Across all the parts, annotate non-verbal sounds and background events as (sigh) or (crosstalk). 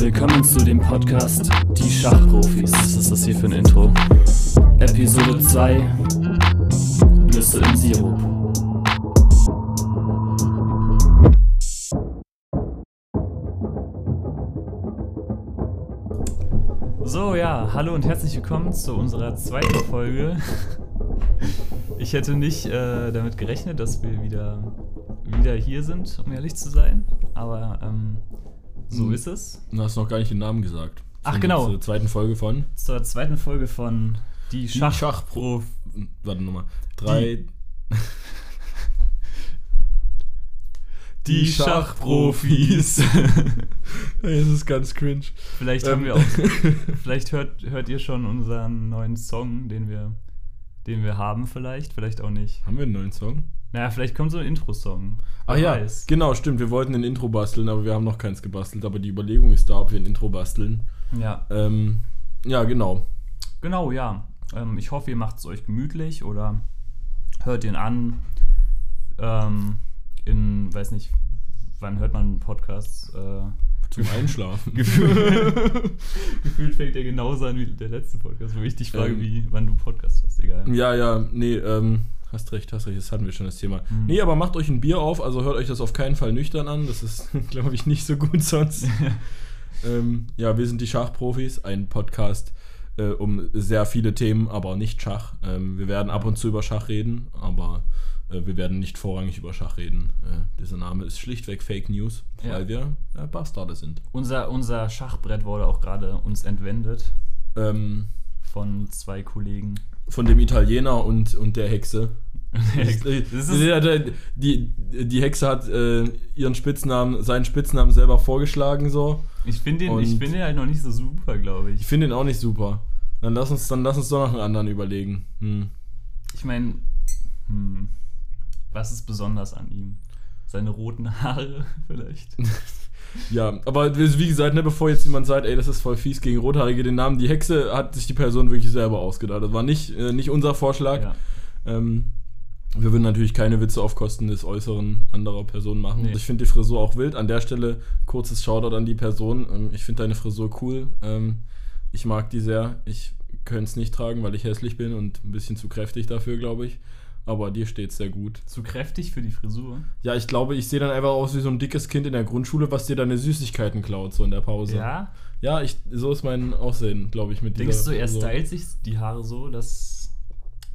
Willkommen zu dem Podcast Die Schachprofis. Was ist das hier für ein Intro? Episode 2 Nüsse im Sirup. So, ja, hallo und herzlich willkommen zu unserer zweiten Folge. (laughs) Ich hätte nicht äh, damit gerechnet, dass wir wieder, wieder hier sind, um ehrlich zu sein. Aber ähm, so Hm. ist es. Du hast noch gar nicht den Namen gesagt. Ach, genau. Zur zweiten Folge von Zur zweiten Folge von Die Die Schach Schachpro. Warte nochmal. Drei. Die (laughs) Schachprofis. Es (laughs) ist ganz cringe. Vielleicht Ähm. haben wir auch. (laughs) Vielleicht hört, hört ihr schon unseren neuen Song, den wir, den wir haben, vielleicht, vielleicht auch nicht. Haben wir einen neuen Song? Naja, vielleicht kommt so ein Intro-Song. Ach ja, weiß. genau, stimmt. Wir wollten ein Intro basteln, aber wir haben noch keins gebastelt. Aber die Überlegung ist da, ob wir ein Intro basteln. Ja. Ähm, ja, genau. Genau, ja. Ähm, ich hoffe, ihr macht es euch gemütlich oder hört ihn an. Ähm, in, weiß nicht, wann hört man Podcasts? Äh, Zum Einschlafen. (laughs) Gefühlt, (laughs) gefühlt fängt er genauso an wie der letzte Podcast, wo ich dich frage, Ähm. wie, wann du Podcast hast. Egal. Ja, ja, nee, ähm, hast recht, hast recht, das hatten wir schon das Thema. Hm. Nee, aber macht euch ein Bier auf, also hört euch das auf keinen Fall nüchtern an, das ist, (laughs) glaube ich, nicht so gut sonst. (laughs) ähm, ja, wir sind die Schachprofis, ein Podcast äh, um sehr viele Themen, aber nicht Schach. Ähm, wir werden ab und zu über Schach reden, aber äh, wir werden nicht vorrangig über Schach reden. Äh, dieser Name ist schlichtweg Fake News, Ja. weil wir äh, Bastarde sind. Unser, unser Schachbrett wurde auch gerade uns entwendet Ähm, von zwei Kollegen. Von dem Italiener und, und der Hexe. (laughs) die, die Hexe hat äh, ihren Spitznamen, seinen Spitznamen selber vorgeschlagen so. ich finde den, ich find den halt noch nicht so super, glaube Ich ich. finde ihn auch nicht super. Dann lass uns, dann lass uns doch noch einen anderen überlegen. Hm. Ich meine, hm, was ist besonders an ihm? Seine roten Haare (laughs) vielleicht? (laughs) Ja, aber wie gesagt, ne, bevor jetzt jemand sagt, ey, das ist voll fies gegen Rothaarige, den Namen die Hexe hat sich die Person wirklich selber ausgedacht. Das war nicht, äh, nicht unser Vorschlag. ja. Ähm, wir würden natürlich keine Witze auf Kosten des Äußeren anderer Personen machen. Nee. Ich finde die Frisur auch wild. An der Stelle kurzes Shoutout an die Person. Ähm, ich finde deine Frisur cool. Ähm, ich mag die sehr. Ich könnte es nicht tragen, weil ich hässlich bin und ein bisschen zu kräftig dafür, glaube ich. Aber dir steht sehr gut. Zu kräftig für die Frisur. Ja, ich glaube, ich sehe dann einfach aus wie so ein dickes Kind in der Grundschule, was dir deine Süßigkeiten klaut, so in der Pause. Ja? Ja, ich, so ist mein Aussehen, glaube ich, mit Denkst dieser du, er stylt sich die Haare so, dass.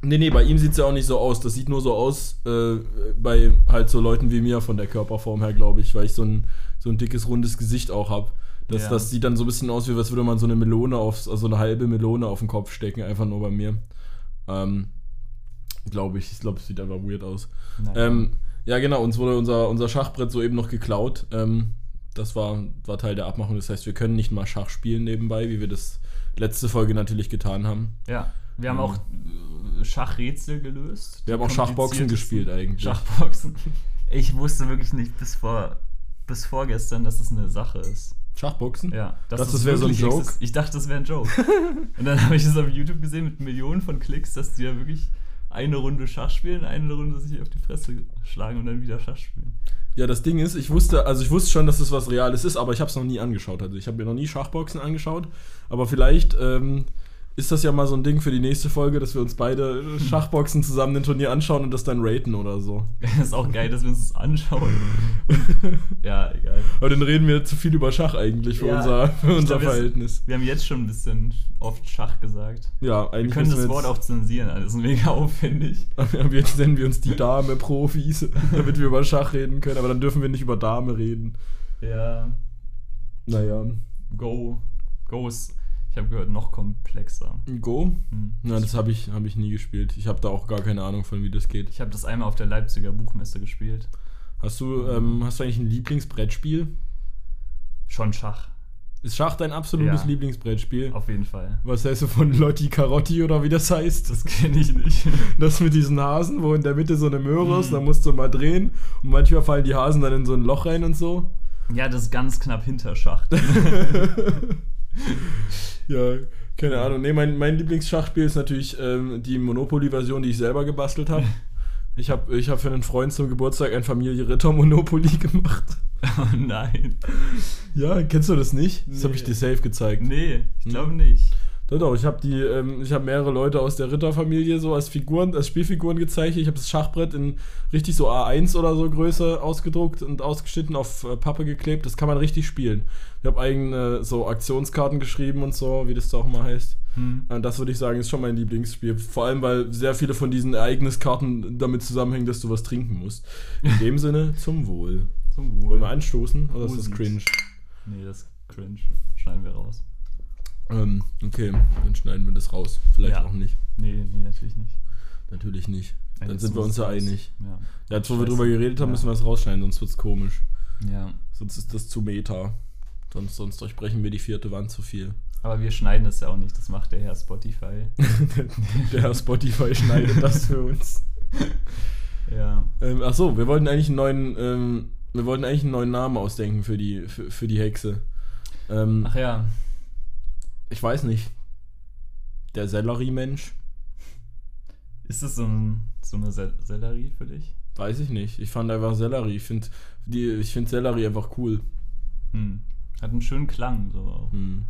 Nee, nee, bei ihm sieht es ja auch nicht so aus. Das sieht nur so aus äh, bei halt so Leuten wie mir von der Körperform her, glaube ich, weil ich so ein, so ein dickes, rundes Gesicht auch habe. Das, Ja. das sieht dann so ein bisschen aus, wie als würde man so eine Melone auf, also eine halbe Melone auf den Kopf stecken, einfach nur bei mir. Ähm, glaube ich. Ich glaube, es sieht einfach weird aus. Naja. Ähm, ja, genau, uns wurde unser, unser Schachbrett soeben noch geklaut. Ähm, das war, war Teil der Abmachung. Das heißt, wir können nicht mal Schach spielen nebenbei, wie wir das letzte Folge natürlich getan haben. Ja, wir haben Ja. auch äh, Schachrätsel gelöst. Wir haben auch Schachboxen gespielt eigentlich. Schachboxen. (laughs) Ich wusste wirklich nicht bis vor bis vorgestern, dass es eine Sache ist. Schachboxen? Ja, dass Das es wäre so ein Joke? exist- Ich dachte, das wäre ein Joke. (laughs) und dann habe ich es auf YouTube gesehen mit Millionen von Klicks, dass die ja wirklich eine Runde Schach spielen, eine Runde sich auf die Fresse schlagen und dann wieder Schach spielen. Ja, das Ding ist, ich wusste, also ich wusste schon, dass es was Reales ist, aber ich habe es noch nie angeschaut. Also ich habe mir noch nie Schachboxen angeschaut. Aber vielleicht ähm, ist das ja mal so ein Ding für die nächste Folge, dass wir uns beide Schachboxen zusammen ein Turnier anschauen und das dann raten oder so. Das (laughs) ist auch geil, dass wir uns das anschauen. (laughs) ja, egal. Aber dann reden wir zu viel über Schach eigentlich für Ja, unser, für unser glaub, Verhältnis. Wir haben jetzt schon ein bisschen oft Schach gesagt. Ja, Wir eigentlich können das müssen Wort auch zensieren, alles mega aufwendig. (laughs) Jetzt nennen wir uns die Dame-Profis, damit wir über Schach reden können, aber dann dürfen wir nicht über Dame reden. Ja. Naja. Go. Go ist, ich habe gehört, noch komplexer. Go? Hm. Na, das habe ich, hab ich nie gespielt. Ich habe da auch gar keine Ahnung von, wie das geht. Ich habe das einmal auf der Leipziger Buchmesse gespielt. Hast du, ähm, hast du eigentlich ein Lieblingsbrettspiel? Schon Schach, Ist Schach dein absolutes Ja. Lieblingsbrettspiel? auf jeden Fall. Was heißt du von Lotti Carotti oder wie das heißt? Das kenne ich nicht. (laughs) Das mit diesen Hasen, wo in der Mitte so eine Möhre ist, Mhm. da musst du mal drehen und manchmal fallen die Hasen dann in so ein Loch rein und so. ja, das ist ganz knapp hinter Schach. (laughs) (laughs) (laughs) Ja, keine Ahnung. Nee, mein, mein Lieblingsschachspiel ist natürlich ähm, die Monopoly-Version, die ich selber gebastelt habe. (laughs) Ich habe ich hab für einen Freund zum Geburtstag ein Familie Ritter Monopoly (laughs) gemacht. Oh nein. Ja, kennst du das nicht? Das Nee. habe ich dir safe gezeigt. Nee, ich Hm. glaube nicht. Doch, doch, ich habe die, ähm, ich habe mehrere Leute aus der Ritterfamilie so als Figuren, als Spielfiguren gezeichnet. Ich habe das Schachbrett in richtig so A1 oder so Größe ausgedruckt und ausgeschnitten auf äh, Pappe geklebt. Das kann man richtig spielen. Ich habe eigene so Aktionskarten geschrieben und so, wie das da auch mal heißt. Hm. Das würde ich sagen, ist schon mein Lieblingsspiel. Vor allem, weil sehr viele von diesen Ereigniskarten damit zusammenhängen, dass du was trinken musst. In dem (laughs) Sinne, zum Wohl. Zum Wohl. Wollen wir anstoßen oder ist das cringe? Nee, das ist cringe. Schneiden wir raus. Ähm, okay, dann schneiden wir das raus. Vielleicht Ja. auch nicht. Nee, nee, natürlich nicht. Natürlich nicht. Dann Jetzt sind wir uns ja einig. Ja. Ja, jetzt wo wir drüber geredet haben, Ja. müssen wir es rausschneiden, sonst wird es komisch. ja. Sonst ist das zu meta. Sonst, sonst durchbrechen wir die vierte Wand zu viel. Aber wir schneiden das ja auch nicht, das macht der Herr Spotify. (laughs) Der Herr Spotify schneidet das für uns. (laughs) ja. Ähm, ach so, wir wollten eigentlich einen neuen, ähm, wir wollten eigentlich einen neuen Namen ausdenken für die, für, für die Hexe. Ähm, Ach ja. Ich weiß nicht. Der Sellerie-Mensch? Ist das so, ein, so eine Sel Sellerie für dich? Weiß ich nicht. Ich fand einfach Sellerie. Ich finde find Sellerie einfach cool. Hm. Hat einen schönen Klang. So. auch. Hm.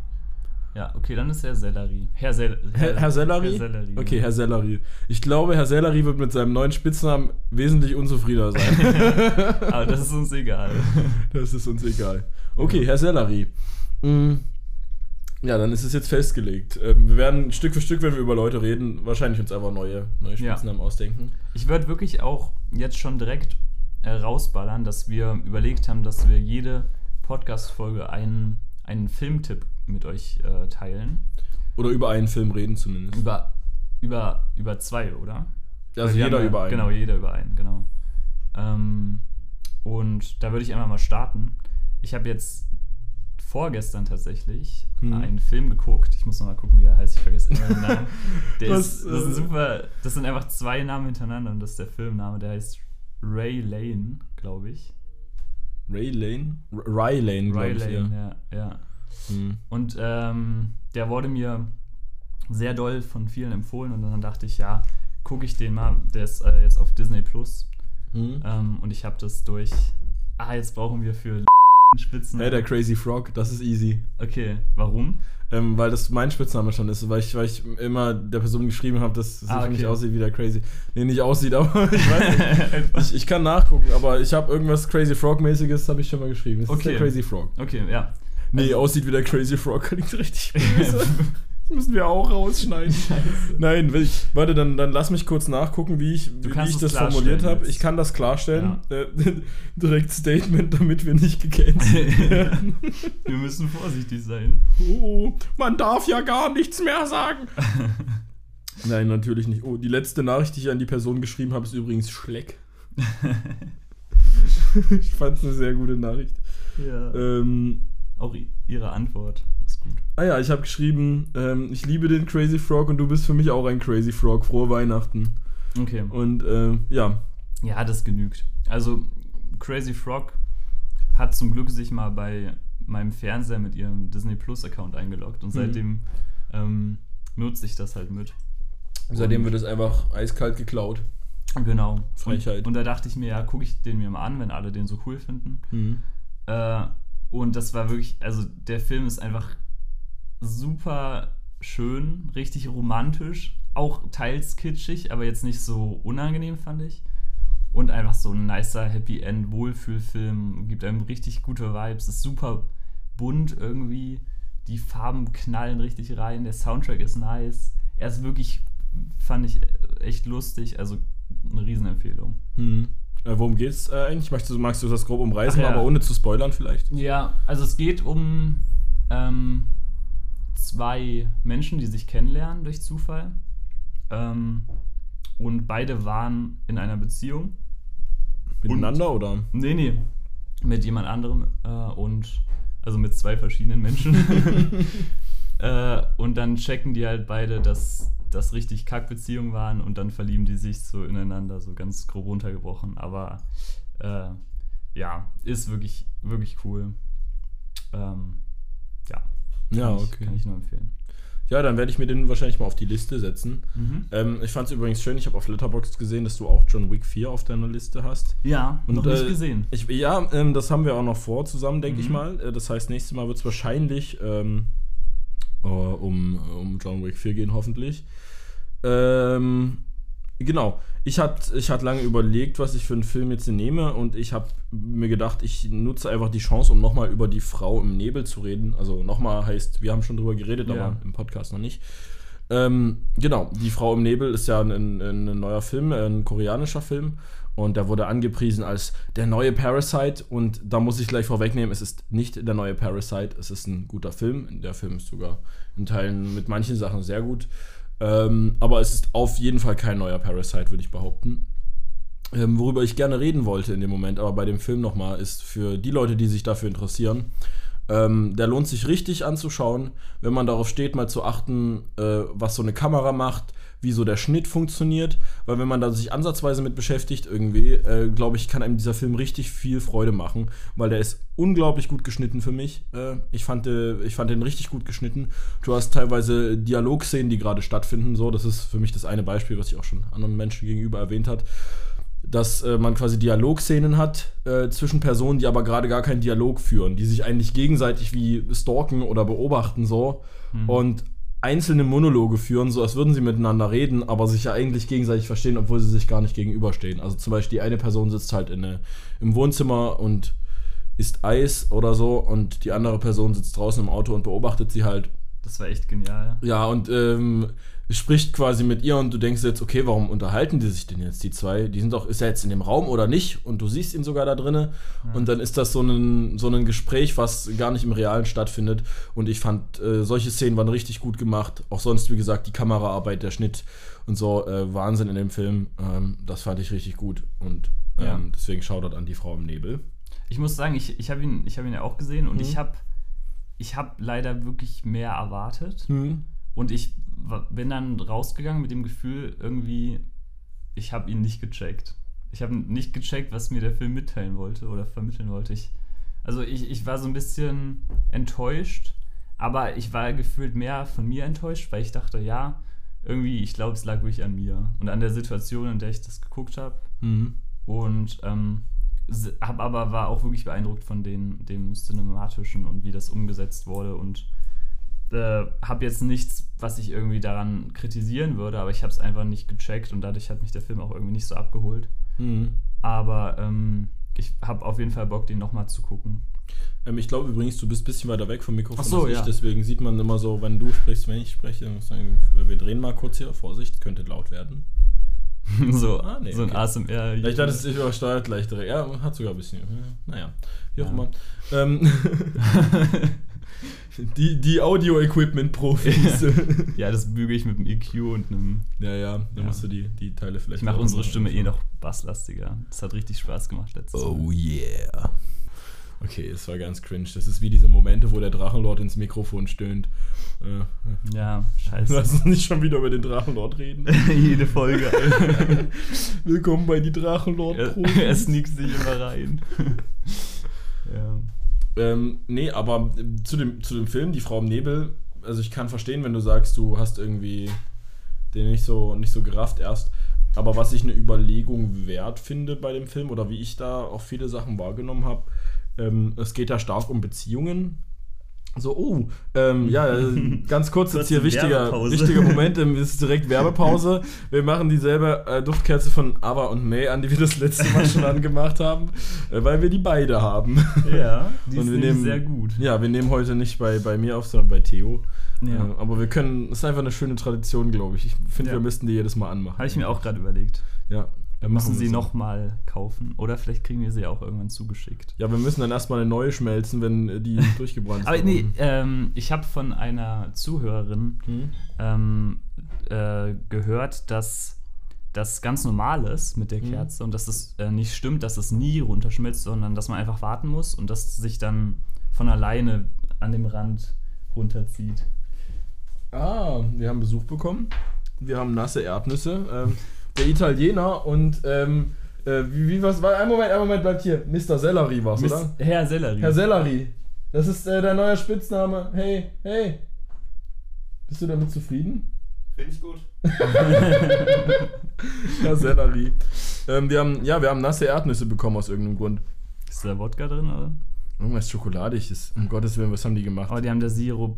Ja, okay, dann ist er Sellerie. Herr, Sel Herr, Herr Sellerie? Herr Sellerie. Okay. Herr Sellerie. Ich glaube, Herr Sellerie wird mit seinem neuen Spitznamen wesentlich unzufriedener sein. (laughs) Aber das ist uns egal. das ist uns egal. Okay, Herr Sellerie. Mm, Ja, dann ist es jetzt festgelegt. Ähm, Wir werden Stück für Stück, wenn wir über Leute reden, wahrscheinlich uns einfach neue, neue Ja. Spitznamen ausdenken. Ich würde wirklich auch jetzt schon direkt äh, rausballern, dass wir überlegt haben, dass wir jede Podcast-Folge einen, einen Filmtipp mit euch äh, teilen. Oder über einen Film reden zumindest. Über, über, über zwei, oder? Also jeder haben ja- über einen. Genau, jeder über einen, genau. Ähm, und da würde ich einfach mal starten. Ich habe jetzt vorgestern tatsächlich Hm. einen Film geguckt. Ich muss noch mal gucken, wie er heißt. Ich vergesse immer den Namen. (laughs) Der Was, ist, das, äh, super, das sind einfach zwei Namen hintereinander und das ist der Filmname. Der heißt Ray Lane, glaube ich. Ray Lane? R- Ry Lane, glaube Ray ich. Lane, ja. ja. Hm. Und ähm, der wurde mir sehr doll von vielen empfohlen und dann dachte ich, ja, gucke ich den mal. Der ist äh, jetzt auf Disney Plus. Hm. Ähm, und ich habe das durch. Ah, jetzt brauchen wir für Spitzen. Hey, der Crazy Frog, das ist easy. okay, warum? Ähm, weil das mein Spitzname schon ist, weil ich, weil ich immer der Person geschrieben habe, dass sie Ah, okay. aussieht wie der Crazy. Nee, nicht aussieht, aber (laughs) ich weiß nicht. (laughs) Ich, ich kann nachgucken, aber ich habe irgendwas Crazy Frog-mäßiges, habe ich schon mal geschrieben. Es ist Okay. der Crazy Frog. okay, ja. Nee, aussieht wie der Crazy Frog, klingt richtig (laughs) böse. Müssen wir auch rausschneiden. (laughs) Nein, will ich, warte, dann, dann lass mich kurz nachgucken, wie ich, wie ich das formuliert habe. Ich kann das klarstellen. Äh, (laughs) direkt Statement, damit wir nicht gecancelt werden. (laughs) Wir müssen vorsichtig sein. Oh, man darf ja gar nichts mehr sagen. Nein, natürlich nicht. Oh, die letzte Nachricht, die ich an die Person geschrieben habe, ist übrigens Schleck. ich fand es eine sehr gute Nachricht. Ja. Ähm, Auch ihre Antwort gut. ah ja, ich habe geschrieben, ähm, ich liebe den Crazy Frog und du bist für mich auch ein Crazy Frog. Frohe Weihnachten. Okay. Und ähm, ja, Ja, das genügt. Also, Crazy Frog hat zum Glück sich mal bei meinem Fernseher mit ihrem Disney Plus Account eingeloggt und Mhm. seitdem ähm, nutze ich das halt mit. seitdem Und- wird es einfach eiskalt geklaut. Genau. Frechheit. Und, und da dachte ich mir, ja, gucke ich den mir mal an, wenn alle den so cool finden. Äh, und das war wirklich, also der Film ist einfach super schön, richtig romantisch, auch teils kitschig, aber jetzt nicht so unangenehm, fand ich. Und einfach so ein nicer Happy End Wohlfühlfilm, gibt einem richtig gute Vibes, ist super bunt irgendwie, die Farben knallen richtig rein, der Soundtrack ist nice. Er ist wirklich, fand ich echt lustig, also eine Riesenempfehlung. Hm. Äh, worum geht's äh, eigentlich? Magst du, magst du das grob umreißen, ja. aber ohne zu spoilern vielleicht? Ja, also es geht um ähm, zwei Menschen, die sich kennenlernen durch Zufall. Ähm, und beide waren in einer Beziehung. Miteinander oder? Nee, nee, mit jemand anderem äh, und also mit zwei verschiedenen Menschen. (laughs) (laughs) äh, und dann checken die halt beide, dass das richtig Kackbeziehungen waren und dann verlieben die sich so ineinander, so ganz grob runtergebrochen. Aber äh, ja, ist wirklich, wirklich cool. Ähm, ja. Ja, Kann ich- okay. Kann ich nur empfehlen. Ja, dann werde ich mir den wahrscheinlich mal auf die Liste setzen. Mhm. Ähm, ich fand es übrigens schön, ich habe auf Letterboxd gesehen, dass du auch John Wick 4 auf deiner Liste hast. Ja, Und, noch nicht äh, gesehen. Ich, ja, ähm, das haben wir auch noch vor zusammen, denke ich Mhm. mal. Äh, das heißt, nächstes Mal wird es wahrscheinlich ähm, äh, um, um John Wick 4 gehen, hoffentlich. Ähm, genau. Ich hatte ich hat lange überlegt, was ich für einen Film jetzt nehme und ich habe mir gedacht, ich nutze einfach die Chance, um nochmal über die Frau im Nebel zu reden. Also nochmal heißt, wir haben schon drüber geredet, Ja. aber im Podcast noch nicht. Ähm, genau, die Frau im Nebel ist ja ein, ein, ein neuer Film, ein koreanischer Film. Und der wurde angepriesen als der neue Parasite. Und da muss ich gleich vorwegnehmen, es ist nicht der neue Parasite, es ist ein guter Film. Der Film ist sogar in Teilen mit manchen Sachen sehr gut. Ähm, aber es ist auf jeden Fall kein neuer Parasite, würde ich behaupten. Ähm, worüber ich gerne reden wollte in dem Moment, aber bei dem Film nochmal, ist für die Leute, die sich dafür interessieren, ähm, der lohnt sich richtig anzuschauen, wenn man darauf steht, mal zu achten, äh, was so eine Kamera macht, wie so der Schnitt funktioniert, weil wenn man da sich ansatzweise mit beschäftigt irgendwie, äh, glaube ich, kann einem dieser Film richtig viel Freude machen, weil der ist unglaublich gut geschnitten für mich. Äh, ich, fand, äh, ich fand den richtig gut geschnitten. Du hast teilweise Dialogszenen, die gerade stattfinden, so, das ist für mich das eine Beispiel, was ich auch schon anderen Menschen gegenüber erwähnt hat. Dass äh, man quasi Dialogszenen hat äh, zwischen Personen, die aber gerade gar keinen Dialog führen, die sich eigentlich gegenseitig wie stalken oder beobachten so. Und einzelne Monologe führen, so als würden sie miteinander reden, aber sich ja eigentlich gegenseitig verstehen, obwohl sie sich gar nicht gegenüberstehen. Also zum Beispiel die eine Person sitzt halt in, eine- im Wohnzimmer und isst Eis oder so und die andere Person sitzt draußen im Auto und beobachtet sie halt Das war echt genial. ja, und ähm, spricht quasi mit ihr und du denkst jetzt, okay, warum unterhalten die sich denn jetzt, die zwei? Die sind doch, ist er jetzt in dem Raum oder nicht? Und du siehst ihn sogar da drinne. Und dann ist das so ein, so ein Gespräch, was gar nicht im Realen stattfindet. Und ich fand, äh, solche Szenen waren richtig gut gemacht. Auch sonst, wie gesagt, die Kameraarbeit, der Schnitt und so, äh, Wahnsinn in dem Film. Ähm, das fand ich richtig gut. Und ähm, Ja. deswegen Shoutout an die Frau im Nebel. Ich muss sagen, ich, ich habe ihn, ich hab ihn ja auch gesehen und Mhm. ich habe ich hab leider wirklich mehr erwartet. Und ich bin dann rausgegangen mit dem Gefühl, irgendwie, ich habe ihn nicht gecheckt. Ich habe nicht gecheckt, was mir der Film mitteilen wollte oder vermitteln wollte. Ich, also ich, ich war so ein bisschen enttäuscht, aber ich war gefühlt mehr von mir enttäuscht, weil ich dachte, ja, irgendwie, ich glaube, es lag wirklich an mir und an der Situation, in der ich das geguckt habe. Mhm. Und ähm, hab aber war auch wirklich beeindruckt von den, dem Cinematischen und wie das umgesetzt wurde und äh, habe jetzt nichts, was ich irgendwie daran kritisieren würde, aber ich habe es einfach nicht gecheckt und dadurch hat mich der Film auch irgendwie nicht so abgeholt. Mhm. Aber ähm, ich habe auf jeden Fall Bock, den nochmal zu gucken. Ähm, ich glaube übrigens, du bist ein bisschen weiter weg vom Mikrofon so, als ich, ja. deswegen sieht man immer so, wenn du sprichst, wenn ich spreche, muss ich sagen, wir drehen mal kurz hier, Vorsicht, könnte laut werden. (laughs) so, Ah, nee, so ein okay. ASMR. Ich dachte, es übersteuert gleich direkt. Ja, hat sogar ein bisschen. ja, Naja, wie auch Ja. immer. (laughs) Ähm, (laughs) (laughs) die die Audio-Equipment-Profis. ja, (laughs) das büge ich mit dem EQ und einem. ja, ja, dann Ja. musst du die, die Teile vielleicht. Ich mache unsere Stimme eh noch basslastiger. Das hat richtig Spaß gemacht letztes Mal. Oh yeah. Okay, es war ganz cringe. Das ist wie diese Momente, wo der Drachenlord ins Mikrofon stöhnt. Äh, Ja, scheiße. Lass uns nicht schon wieder über den Drachenlord reden. (laughs) Jede Folge. Willkommen bei die Drachenlord er, er sneakt sich immer rein. ja. Ähm, nee, aber zu dem, zu dem Film, Die Frau im Nebel, also ich kann verstehen, wenn du sagst, du hast irgendwie den nicht so, nicht so gerafft erst. Aber was ich eine Überlegung wert finde bei dem Film oder wie ich da auch viele Sachen wahrgenommen habe, ähm, es geht da stark um Beziehungen. So, oh, ähm, ja, äh, ganz kurz (laughs) jetzt hier wichtiger, wichtiger (laughs) Moment, ähm, ist direkt Werbepause. Wir machen dieselbe äh, Duftkerze von Ava und May an, die wir das letzte Mal schon angemacht haben, äh, weil wir die beide haben. Ja, die (laughs) Und ist wir nehmen- sehr gut. Ja, wir nehmen heute nicht bei, bei mir auf, sondern bei Theo. Ja. Äh, aber wir können, es ist einfach eine schöne Tradition, glaube ich. Ich finde, Ja. wir müssten die jedes Mal anmachen. Habe ich mir auch gerade überlegt. Ja. Wir dann müssen sie nochmal kaufen. Oder vielleicht kriegen wir sie auch irgendwann zugeschickt. Ja, wir müssen dann erstmal eine neue schmelzen, wenn äh, die (laughs) durchgebrannt ist. Aber nee, ähm, ich habe von einer Zuhörerin Hm? ähm, äh, gehört, dass das ganz normal ist mit der Mhm. Kerze und dass es äh, nicht stimmt, dass es nie runterschmilzt, sondern dass man einfach warten muss und dass es sich dann von alleine an dem Rand runterzieht. Ah, wir haben Besuch bekommen. Wir haben nasse Erdnüsse. Ähm, der Italiener und ähm, äh, wie, wie was war? Ein Moment, ein Moment, bleibt hier. Mr. Sellerie war's, Miss- oder? Herr Sellerie. Herr Sellerie. Das ist äh, dein neuer Spitzname. Hey, hey. Bist du damit zufrieden? Finde ich gut. (laughs) ja, Sellerie. Ähm, wir haben, ja, wir haben nasse Erdnüsse bekommen aus irgendeinem Grund. Ist da Wodka drin, oder? Irgendwas schokoladig ist. Um Gottes Willen, was haben die gemacht? Aber die haben da Sirup.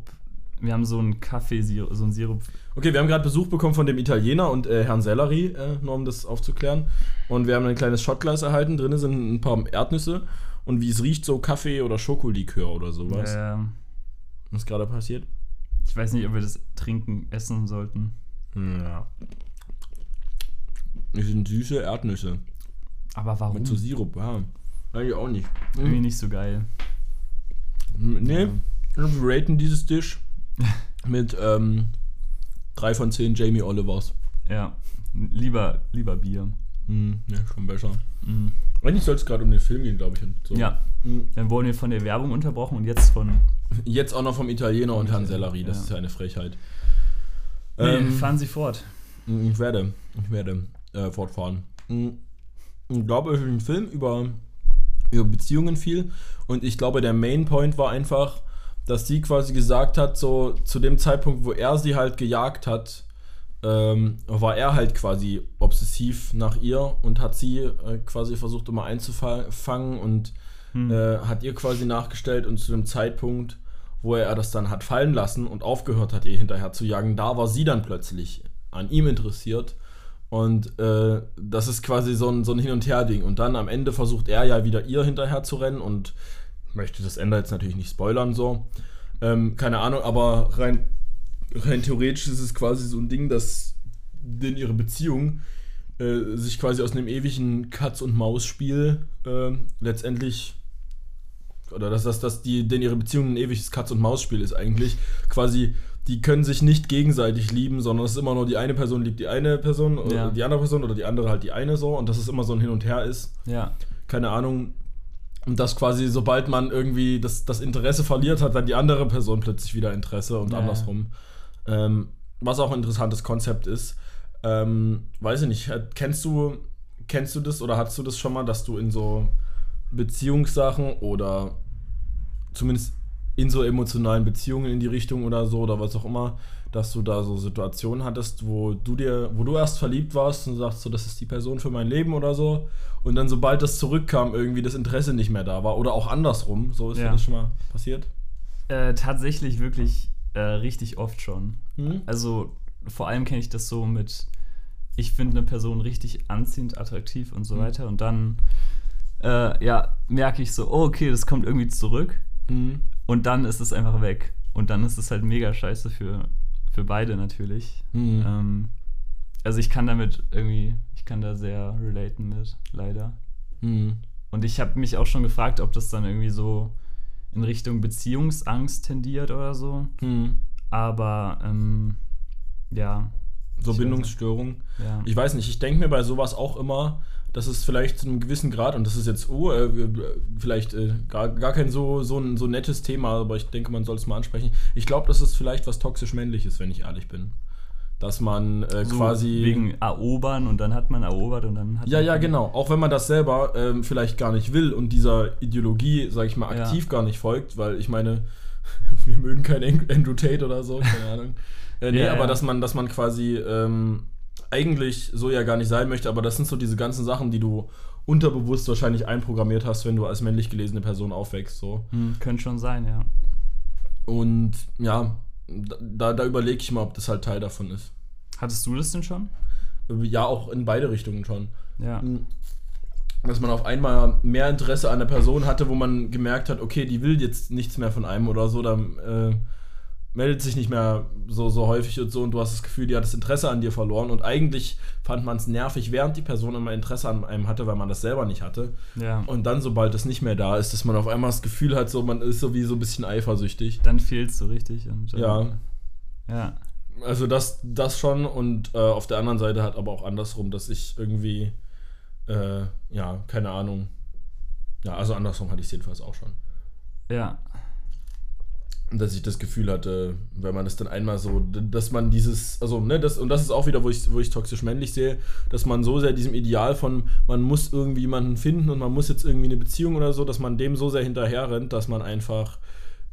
Wir haben so einen Kaffeesirup, so einen Sirup. Okay, wir haben gerade Besuch bekommen von dem Italiener und äh, Herrn Sellerie, äh, nur um das aufzuklären. Und wir haben ein kleines Shotglas erhalten. Drinnen sind ein paar Erdnüsse. Und wie es riecht, so Kaffee oder Schokolikör oder sowas. Äh, Was ist gerade passiert? ich weiß nicht, ob wir das trinken, essen sollten. Ja. Das sind süße Erdnüsse. Aber warum? Mit so Sirup, ja. Eigentlich auch nicht. Irgendwie nicht so geil. Nee, wir raten dieses Dish (laughs) mit ähm, 3 von 10 Jamie Olivers. Ja. Lieber, lieber Bier. Hm, ja, schon besser. Mhm. Eigentlich soll es gerade um den Film gehen, glaube ich. So. Ja. Hm. Dann wurden wir von der Werbung unterbrochen und jetzt von. Jetzt auch noch vom Italiener und Herrn Sellerie, das Ja. ist ja eine Frechheit. Nee, Ähm, fahren Sie fort. ich werde, ich werde äh, fortfahren. Hm, Ich glaube, es ist ein Film über, über Beziehungen viel und ich glaube, der Main Point war einfach, dass sie quasi gesagt hat, so zu dem Zeitpunkt, wo er sie halt gejagt hat, ähm, war er halt quasi obsessiv nach ihr und hat sie äh, quasi versucht immer einzufangen und Hm. äh, hat ihr quasi nachgestellt und zu dem Zeitpunkt, wo er das dann hat fallen lassen und aufgehört hat, ihr hinterher zu jagen, da war sie dann plötzlich an ihm interessiert. Und äh, das ist quasi so ein, so ein Hin- und Her-Ding. Und dann am Ende versucht er ja wieder ihr hinterher zu rennen und möchte das Ende jetzt natürlich nicht spoilern, so. Ähm, keine Ahnung, aber rein, rein theoretisch ist es quasi so ein Ding, dass denn ihre Beziehung äh, sich quasi aus einem ewigen Katz-und-Maus-Spiel äh, letztendlich oder dass das, dass die, denn ihre Beziehung ein ewiges Katz-und-Maus-Spiel ist eigentlich. Quasi, die können sich nicht gegenseitig lieben, sondern es ist immer nur die eine Person liebt die eine Person oder Ja. die andere Person oder die andere halt die eine so und dass es immer so ein Hin und Her ist. Ja. Keine Ahnung. Und dass quasi, sobald man irgendwie das, das Interesse verliert, hat dann die andere Person plötzlich wieder Interesse und Ja. andersrum. Ähm, was auch ein interessantes Konzept ist. Ähm, weiß ich nicht, kennst du, kennst du das oder hattest du das schon mal, dass du in so Beziehungssachen oder zumindest in so emotionalen Beziehungen in die Richtung oder so oder was auch immer, dass du da so Situationen hattest, wo du dir, wo du erst verliebt warst und sagst so, das ist die Person für mein Leben oder so und dann sobald das zurückkam, irgendwie das Interesse nicht mehr da war oder auch andersrum, so ist Ja. das schon mal passiert? Äh, tatsächlich wirklich äh, richtig oft schon. Hm? Also vor allem kenne ich das so mit, ich finde eine Person richtig anziehend, attraktiv und so Mhm. weiter. Und dann, äh, ja, merke ich so, oh, okay, das kommt irgendwie zurück. Hm? Und dann ist es einfach weg. Und dann ist es halt mega scheiße für, für beide natürlich. Hm. Ähm, also ich kann damit irgendwie, ich kann da sehr relaten mit, leider. Hm. Und ich habe mich auch schon gefragt, ob das dann irgendwie so in Richtung Beziehungsangst tendiert oder so. Hm. Aber ähm, ja, So Bindungsstörung. ja. Ich weiß nicht, ich denke mir bei sowas auch immer, dass es vielleicht zu einem gewissen Grad, und das ist jetzt oh, äh, vielleicht äh, gar, gar kein so, so, ein, so nettes Thema, aber ich denke, man soll es mal ansprechen. Ich glaube, das ist vielleicht was toxisch männliches, wenn ich ehrlich bin. Dass man äh, so quasi. wegen erobern und dann hat man erobert und dann hat ja, man ja, genau. Auch wenn man das selber ähm, vielleicht gar nicht will und dieser Ideologie, sag ich mal, Ja. aktiv gar nicht folgt, weil ich meine, (laughs) wir mögen keinen Ang- Andrew Tate oder so, keine Ahnung. Äh, nee, Ja, aber ja. dass man, dass man quasi ähm, eigentlich so ja gar nicht sein möchte, aber das sind so diese ganzen Sachen, die du unterbewusst wahrscheinlich einprogrammiert hast, wenn du als männlich gelesene Person aufwächst. So. Hm, könnte schon sein, ja. Und ja, da, da überlege ich mal, ob das halt Teil davon ist. Hattest du das denn schon? Ja, auch in beide Richtungen schon. Ja. dass man auf einmal mehr Interesse an der Person hatte, wo man gemerkt hat, okay, die will jetzt nichts mehr von einem oder so, dann äh, meldet sich nicht mehr so, so häufig und so und du hast das Gefühl, die hat das Interesse an dir verloren und eigentlich fand man es nervig, während die Person immer Interesse an einem hatte, weil man das selber nicht hatte. Ja. Und dann, sobald es nicht mehr da ist, dass man auf einmal das Gefühl hat, so man ist so wie so ein bisschen eifersüchtig. Dann fehlt es so richtig. Ja. Ja. Also das, das schon und äh, auf der anderen Seite hat aber auch andersrum, dass ich irgendwie, äh, ja, keine Ahnung. Ja, also andersrum hatte ich es jedenfalls auch schon. Ja. Dass ich das Gefühl hatte, wenn man es dann einmal so, dass man dieses, also, ne, das, und das ist auch wieder, wo ich wo ich toxisch männlich sehe, dass man so sehr diesem Ideal von, man muss irgendwie jemanden finden und man muss jetzt irgendwie eine Beziehung oder so, dass man dem so sehr hinterher rennt, dass man einfach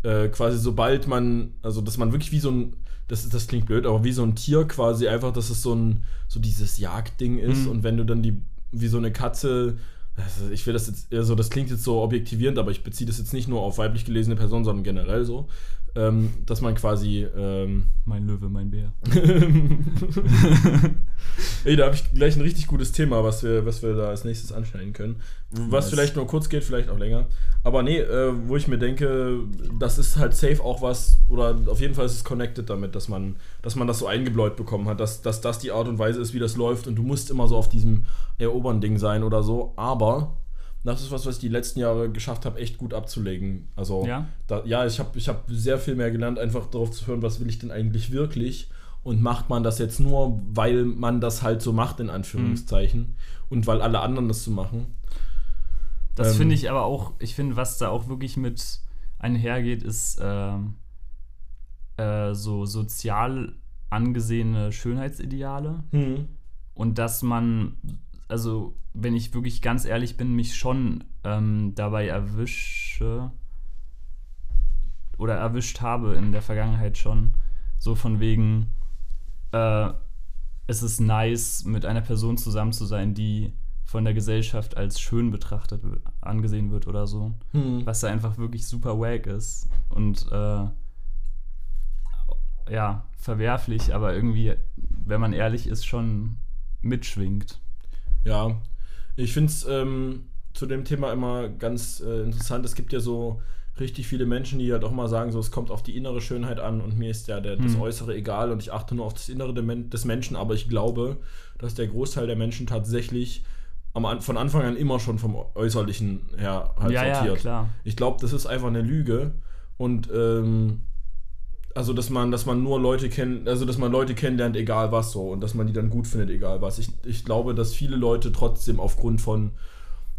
äh, quasi sobald man, also dass man wirklich wie so ein, das, das klingt blöd, aber wie so ein Tier quasi einfach, dass es so ein, so dieses Jagdding ist Mhm. und wenn du dann die, wie so eine Katze, ich will das jetzt, also das klingt jetzt so objektivierend, aber ich beziehe das jetzt nicht nur auf weiblich gelesene Personen, sondern generell so, ähm, dass man quasi, ähm, Mein Löwe, mein Bär. (laughs) Ey, da habe ich gleich ein richtig gutes Thema, was wir, was wir da als nächstes anschneiden können. Was Nice. vielleicht nur kurz geht, vielleicht auch länger. Aber nee, äh, wo ich mir denke, das ist halt safe auch was, oder auf jeden Fall ist es connected damit, dass man, dass man das so eingebläut bekommen hat, dass, dass das die Art und Weise ist, wie das läuft und du musst immer so auf diesem Erobern-Ding sein oder so. Aber das ist was, was ich die letzten Jahre geschafft habe, echt gut abzulegen. Also Ja? da, ja, ich habe ich hab sehr viel mehr gelernt, einfach darauf zu hören, was will ich denn eigentlich wirklich und macht man das jetzt nur, weil man das halt so macht, in Anführungszeichen, und weil alle anderen das so machen. Das Ähm, finde ich aber auch, ich finde, was da auch wirklich mit einhergeht, ist ähm, äh, so sozial angesehene Schönheitsideale. Hm. Und dass man, also wenn ich wirklich ganz ehrlich bin, mich schon ähm, dabei erwische oder erwischt habe in der Vergangenheit schon. So von wegen, äh, es ist nice, mit einer Person zusammen zu sein, die von der Gesellschaft als schön betrachtet angesehen wird oder so. Hm. Was da einfach wirklich super wack ist. Und äh, ja, verwerflich, aber irgendwie, wenn man ehrlich ist, schon mitschwingt. Ja, ich finde es ähm, zu dem Thema immer ganz äh, interessant. Es gibt ja so richtig viele Menschen, die halt auch mal sagen, so es kommt auf die innere Schönheit an und mir ist ja der, das Hm. Äußere egal und ich achte nur auf das Innere des Menschen, aber ich glaube, dass der Großteil der Menschen tatsächlich am, von Anfang an immer schon vom Äußerlichen her halt ja, sortiert. ja, klar. Ich glaube, das ist einfach eine Lüge. Und ähm, also, dass man, dass man nur Leute kennt, also dass man Leute kennenlernt, egal was so, und dass man die dann gut findet, egal was. Ich, ich glaube, dass viele Leute trotzdem aufgrund von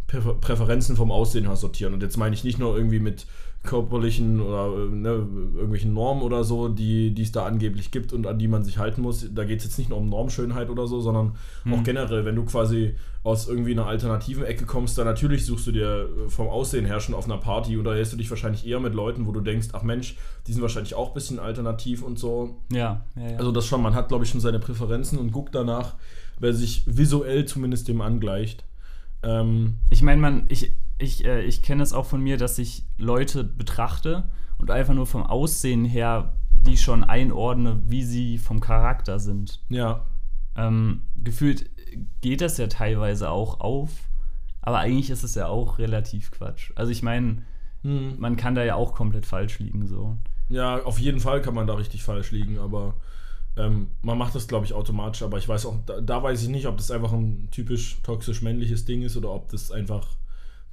Präfer Präferenzen vom Aussehen her sortieren. Und jetzt meine ich nicht nur irgendwie mit körperlichen oder äh, ne, irgendwelchen Normen oder so, die die es da angeblich gibt und an die man sich halten muss. Da geht es jetzt nicht nur um Normschönheit oder so, sondern auch Hm. generell, wenn du quasi aus irgendwie einer alternativen Ecke kommst, dann natürlich suchst du dir äh, vom Aussehen her schon auf einer Party oder hältst du dich wahrscheinlich eher mit Leuten, wo du denkst, ach Mensch, die sind wahrscheinlich auch ein bisschen alternativ und so. Ja, ja, ja. Also das schon, man hat glaube ich schon seine Präferenzen und guckt danach, wer sich visuell zumindest dem angleicht. Ähm, ich meine, man, ich, ich, äh, ich kenne es auch von mir, dass ich Leute betrachte und einfach nur vom Aussehen her die schon einordne, wie sie vom Charakter sind. ja, Ähm, gefühlt geht das ja teilweise auch auf, aber eigentlich ist es ja auch relativ Quatsch. Also ich meine, hm. man kann da ja auch komplett falsch liegen so. ja, auf jeden Fall kann man da richtig falsch liegen, aber ähm, man macht das glaube ich automatisch. Aber ich weiß auch, da, da weiß ich nicht, ob das einfach ein typisch toxisch männliches Ding ist oder ob das einfach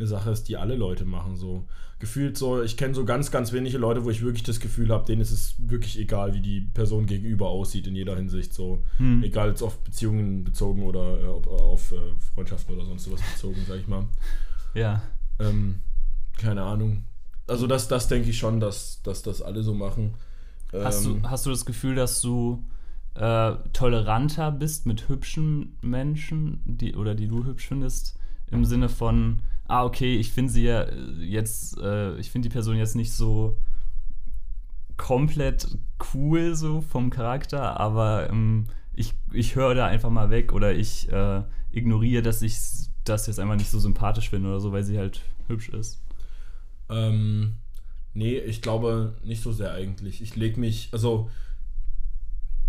eine Sache ist, die alle Leute machen. So gefühlt so, ich kenne so ganz, ganz wenige Leute, wo ich wirklich das Gefühl habe, denen ist es wirklich egal, wie die Person gegenüber aussieht in jeder Hinsicht. So Hm. egal jetzt auf Beziehungen bezogen oder äh, ob, äh, auf äh, Freundschaften oder sonst was bezogen, sag ich mal. Ja. Ähm, keine Ahnung. Also das, das denke ich schon, dass, dass das alle so machen. Hast, Ähm, du, hast du das Gefühl, dass du äh, toleranter bist mit hübschen Menschen, die, oder die du hübsch findest, im Sinne von, ah, okay, ich finde sie ja äh, jetzt, äh, ich finde die Person jetzt nicht so komplett cool so vom Charakter, aber ähm, ich, ich höre da einfach mal weg oder ich äh, ignoriere, dass ich das jetzt einfach nicht so sympathisch finde oder so, weil sie halt hübsch ist. Ähm, nee, ich glaube nicht so sehr eigentlich. Ich lege mich, also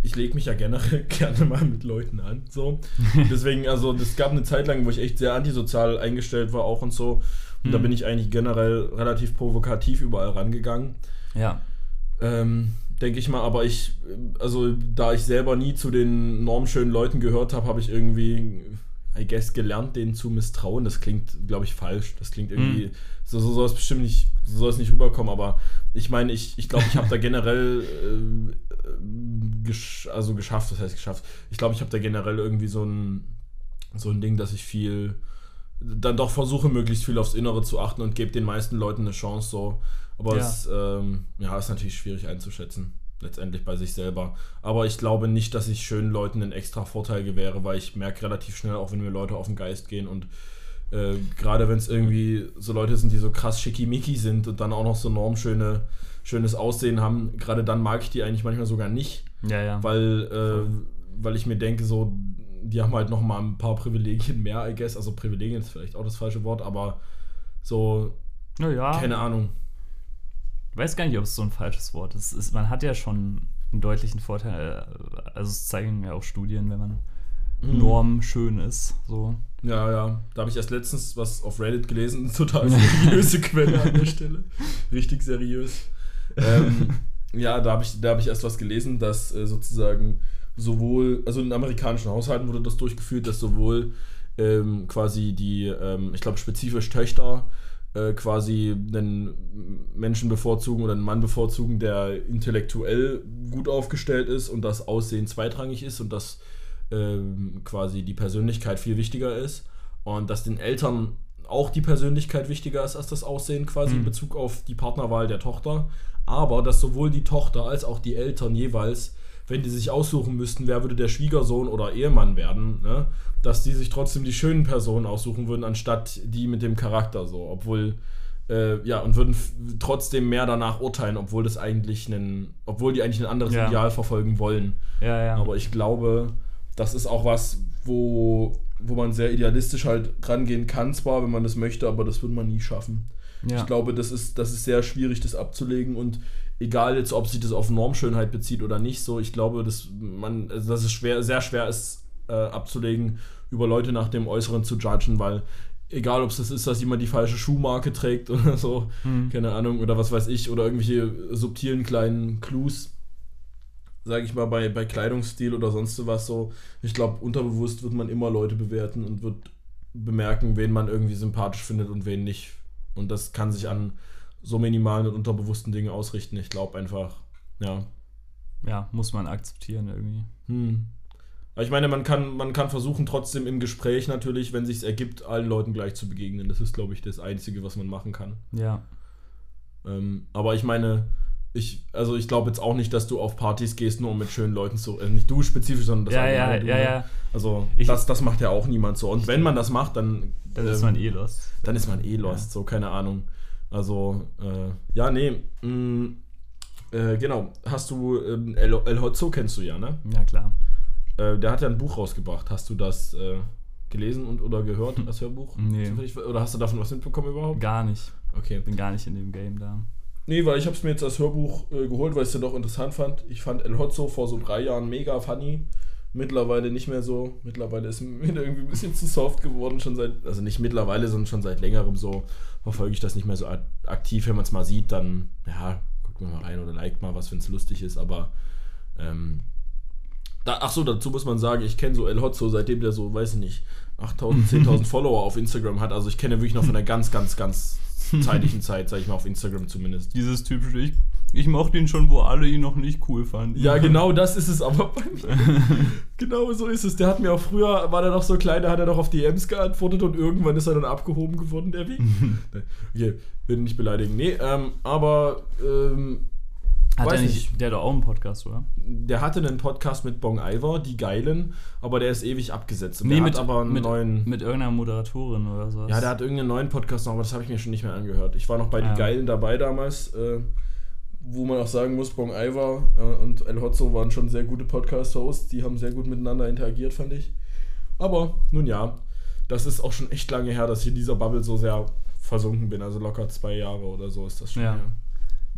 ich lege mich ja generell (laughs) gerne mal mit Leuten an. So. (laughs) Deswegen, also es gab eine Zeit lang, wo ich echt sehr antisozial eingestellt war auch und so. Und da Hm. bin ich eigentlich generell relativ provokativ überall rangegangen. Ja. Ähm, denke ich mal, aber ich, also da ich selber nie zu den normschönen Leuten gehört habe, habe ich irgendwie, I guess, gelernt, denen zu misstrauen. Das klingt, glaube ich, falsch. Das klingt irgendwie, Hm. so, so soll es bestimmt nicht, so soll es nicht rüberkommen, aber ich meine, ich, ich glaube, ich habe da generell, äh, gesch also geschafft, das heißt geschafft. Ich glaube, ich habe da generell irgendwie so ein, so ein Ding, dass ich viel, dann doch versuche, möglichst viel aufs Innere zu achten und gebe den meisten Leuten eine Chance so. Aber Ja. es ähm, ja, ist natürlich schwierig einzuschätzen, letztendlich bei sich selber. Aber ich glaube nicht, dass ich schönen Leuten einen extra Vorteil gewähre, weil ich merke relativ schnell, auch wenn mir Leute auf den Geist gehen und äh, gerade wenn es irgendwie so Leute sind, die so krass schickimicki sind und dann auch noch so normschöne schönes Aussehen haben, gerade dann mag ich die eigentlich manchmal sogar nicht. Ja, ja. Weil, äh, weil ich mir denke, so, die haben halt noch mal ein paar Privilegien mehr, I guess. Also Privilegien ist vielleicht auch das falsche Wort, aber so, naja. keine Ahnung. Ich weiß gar nicht, ob es so ein falsches Wort ist. ist. Man hat ja schon einen deutlichen Vorteil. Also es zeigen ja auch Studien, wenn man mhm. Norm schön ist. So. Ja, ja. Da habe ich erst letztens was auf Reddit gelesen. (laughs) Total seriöse Quelle an der Stelle. Richtig seriös. Ähm, (laughs) ja, da habe ich, hab ich erst was gelesen, dass äh, sozusagen sowohl, also in amerikanischen Haushalten wurde das durchgeführt, dass sowohl ähm, quasi die, ähm, ich glaube, spezifisch Töchter äh, quasi einen Menschen bevorzugen oder einen Mann bevorzugen, der intellektuell gut aufgestellt ist und das Aussehen zweitrangig ist und dass ähm, quasi die Persönlichkeit viel wichtiger ist und dass den Eltern auch die Persönlichkeit wichtiger ist als das Aussehen quasi mhm. in Bezug auf die Partnerwahl der Tochter, aber dass sowohl die Tochter als auch die Eltern jeweils wenn die sich aussuchen müssten, wer würde der Schwiegersohn oder Ehemann werden, ne? dass die sich trotzdem die schönen Personen aussuchen würden, anstatt die mit dem Charakter so. Obwohl, äh, ja, und würden trotzdem mehr danach urteilen, obwohl das eigentlich einen, obwohl die eigentlich ein anderes ja. Ideal verfolgen wollen. Ja, ja. Aber ich glaube, das ist auch was, wo, wo man sehr idealistisch halt rangehen kann, zwar, wenn man das möchte, aber das würde man nie schaffen. Ja. Ich glaube, das ist, das ist sehr schwierig, das abzulegen und egal jetzt, ob sich das auf Normschönheit bezieht oder nicht, so, ich glaube, dass man, also dass es schwer, sehr schwer ist, äh, abzulegen, über Leute nach dem Äußeren zu judgen, weil egal ob es das ist, dass jemand die falsche Schuhmarke trägt oder (laughs) so, hm. keine Ahnung, oder was weiß ich, oder irgendwelche subtilen kleinen Clues, sage ich mal, bei, bei Kleidungsstil oder sonst was so. Ich glaube, unterbewusst wird man immer Leute bewerten und wird bemerken, wen man irgendwie sympathisch findet und wen nicht. Und das kann sich an so minimalen und unterbewussten Dinge ausrichten. Ich glaube einfach, ja. Ja, muss man akzeptieren irgendwie. Hm. Aber ich meine, man kann, man kann versuchen, trotzdem im Gespräch natürlich, wenn sich ergibt, allen Leuten gleich zu begegnen. Das ist, glaube ich, das Einzige, was man machen kann. Ja. Ähm, aber ich meine, ich, also ich glaube jetzt auch nicht, dass du auf Partys gehst, nur um mit schönen Leuten zu. Äh, nicht du spezifisch, sondern das ja, ja, du, ja, ne? ja. Also ich, das, das macht ja auch niemand so. Und wenn man das macht, dann. Dann ähm, ist man eh lost. Dann ist man eh lost, ja. so, keine Ahnung. Also, äh, ja, nee. Mh, mm, äh, genau. Hast du ähm, El, El Hotzo kennst du ja, ne? Ja, klar. Äh, der hat ja ein Buch rausgebracht. Hast du das äh, gelesen und oder gehört, (laughs) das Hörbuch? Nee. Oder hast du davon was mitbekommen überhaupt? Gar nicht. Okay. Bin gar nicht in dem Game da. Nee, weil ich habe es mir jetzt als Hörbuch äh, geholt, weil ich es ja doch interessant fand. Ich fand El Hotzo vor so drei Jahren mega funny. Mittlerweile nicht mehr so. Mittlerweile ist (laughs) mir irgendwie ein bisschen zu soft geworden, schon seit, also nicht mittlerweile, sondern schon seit längerem so verfolge ich das nicht mehr so aktiv. Wenn man es mal sieht, dann, ja, guckt man mal rein oder liked mal was, wenn es lustig ist, aber ähm, da, ach so, dazu muss man sagen, ich kenne so El Hotzo, seitdem der so, weiß ich nicht, 8000, 10.000 (laughs) Follower auf Instagram hat. Also ich kenne wirklich noch von der ganz, ganz, ganz (laughs) zeitlichen Zeit, sage ich mal, auf Instagram zumindest. Dieses typische, ich, ich mochte ihn schon, wo alle ihn noch nicht cool fanden. Ja, (laughs) genau das ist es aber bei mir. (laughs) genau so ist es. Der hat mir auch früher, war der noch so klein, da hat er noch auf DMs geantwortet und irgendwann ist er dann abgehoben geworden, der Weg. okay, will nicht beleidigen. Nee, ähm, aber ähm, hat Weiß er nicht, nicht, der hat doch auch einen Podcast, oder? Der hatte einen Podcast mit Bong Iver, die Geilen, aber der ist ewig abgesetzt. Und nee, mit, hat aber einen mit, neuen. Mit irgendeiner Moderatorin oder so. Ja, der hat irgendeinen neuen Podcast noch, aber das habe ich mir schon nicht mehr angehört. Ich war noch bei ja. die Geilen dabei damals, äh, wo man auch sagen muss, Bong Iver äh, und El Hotzo waren schon sehr gute Podcast-Hosts. Die haben sehr gut miteinander interagiert, fand ich. Aber nun ja, das ist auch schon echt lange her, dass ich in dieser Bubble so sehr versunken bin. Also locker zwei Jahre oder so ist das schon. Ja.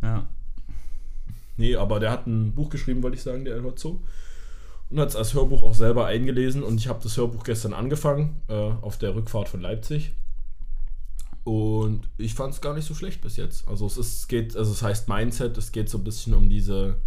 ja. Nee, aber der hat ein Buch geschrieben, wollte ich sagen, der El Hotzo. Und hat es als Hörbuch auch selber eingelesen. Und ich habe das Hörbuch gestern angefangen, äh, auf der Rückfahrt von Leipzig. Und ich fand es gar nicht so schlecht bis jetzt. Also es ist, geht, also es heißt Mindset, es geht so ein bisschen um diese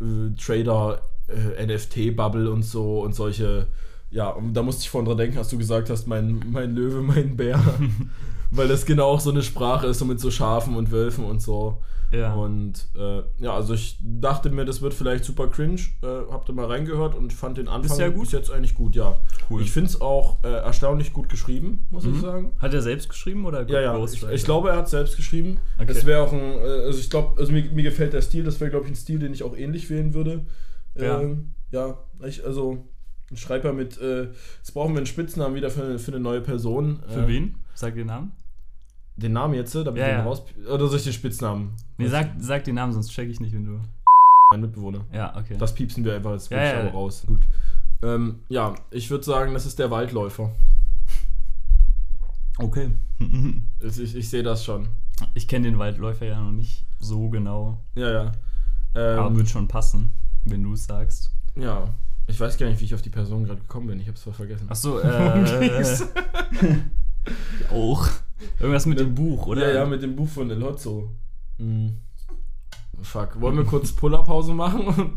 äh, Trader, äh, NFT-Bubble und so und solche, ja, und da musste ich vorhin dran denken, als du gesagt hast, mein, mein Löwe, mein Bär. (laughs) Weil das genau auch so eine Sprache ist, so mit so Schafen und Wölfen und so. Ja. Und äh, ja, also ich dachte mir, das wird vielleicht super cringe. Äh, hab da mal reingehört und fand den Anfang ist bis jetzt eigentlich gut, ja. Cool. Ich finde es auch äh, erstaunlich gut geschrieben, muss mhm. ich sagen. Hat er selbst geschrieben oder Ja, ja. Ich, ich, glaube, er hat selbst geschrieben. Okay. Es wäre auch ein, äh, also ich glaube, also mir, mir, gefällt der Stil, das wäre, glaube ich, ein Stil, den ich auch ähnlich wählen würde. Ja. Ähm, ja, ich, also ein Schreiber mit, äh, jetzt brauchen wir einen Spitznamen wieder für, für eine neue Person. Für wen? Sag den Namen. Den Namen jetzt, damit Ja, ich den ja. raus. Oder soll ich den Spitznamen? Nee, sag, sag den Namen, sonst check ich nicht, wenn du. Mein Mitbewohner. Ja, okay. Das piepsen wir einfach jetzt Ja, ja. aber raus. Gut. Ähm, ja, ich würde sagen, das ist der Waldläufer. okay. (laughs) Ich, ich, ich sehe das schon. Ich kenne den Waldläufer ja noch nicht so genau. Ja, ja. Ähm, aber wird schon passen, wenn du es sagst. ja. Ich weiß gar nicht, wie ich auf die Person gerade gekommen bin. Ich habe es voll vergessen. Achso, Worum (laughs) äh. (laughs) auch. Irgendwas mit dem Buch, oder? Ja, ja, mit dem Buch von El Hotzo. Hm. Fuck. Wollen wir kurz Puller-Pause machen?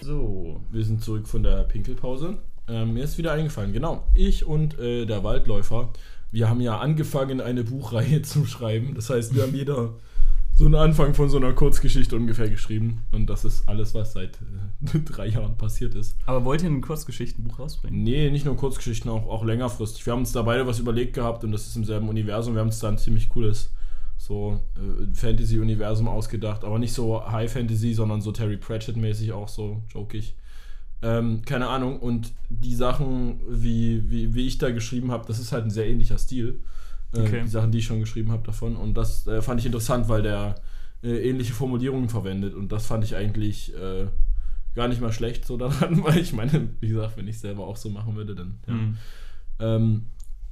So. Wir sind zurück von der Pinkelpause. Ähm, mir ist wieder eingefallen, genau. Ich und äh, der Waldläufer, wir haben ja angefangen, eine Buchreihe (laughs) zu schreiben. Das heißt, wir haben jeder so einen Anfang von so einer Kurzgeschichte ungefähr geschrieben. Und das ist alles, was seit äh, (laughs) drei Jahren passiert ist. Aber wollt ihr ein Kurzgeschichtenbuch rausbringen? Nee, nicht nur Kurzgeschichten, auch, auch längerfristig. Wir haben uns da beide was überlegt gehabt und das ist im selben Universum. Wir haben uns da ein ziemlich cooles so äh, Fantasy-Universum ausgedacht, aber nicht so High Fantasy, sondern so Terry Pratchett-mäßig auch so jokig. Ähm, keine Ahnung. Und die Sachen, wie, wie, wie ich da geschrieben habe, das ist halt ein sehr ähnlicher Stil. Äh, Okay. Die Sachen, die ich schon geschrieben habe davon. Und das äh, fand ich interessant, weil der äh, ähnliche Formulierungen verwendet. Und das fand ich eigentlich äh, gar nicht mal schlecht so daran, (laughs) weil ich meine, wie gesagt, wenn ich selber auch so machen würde, dann. Ja. Hm. Ähm,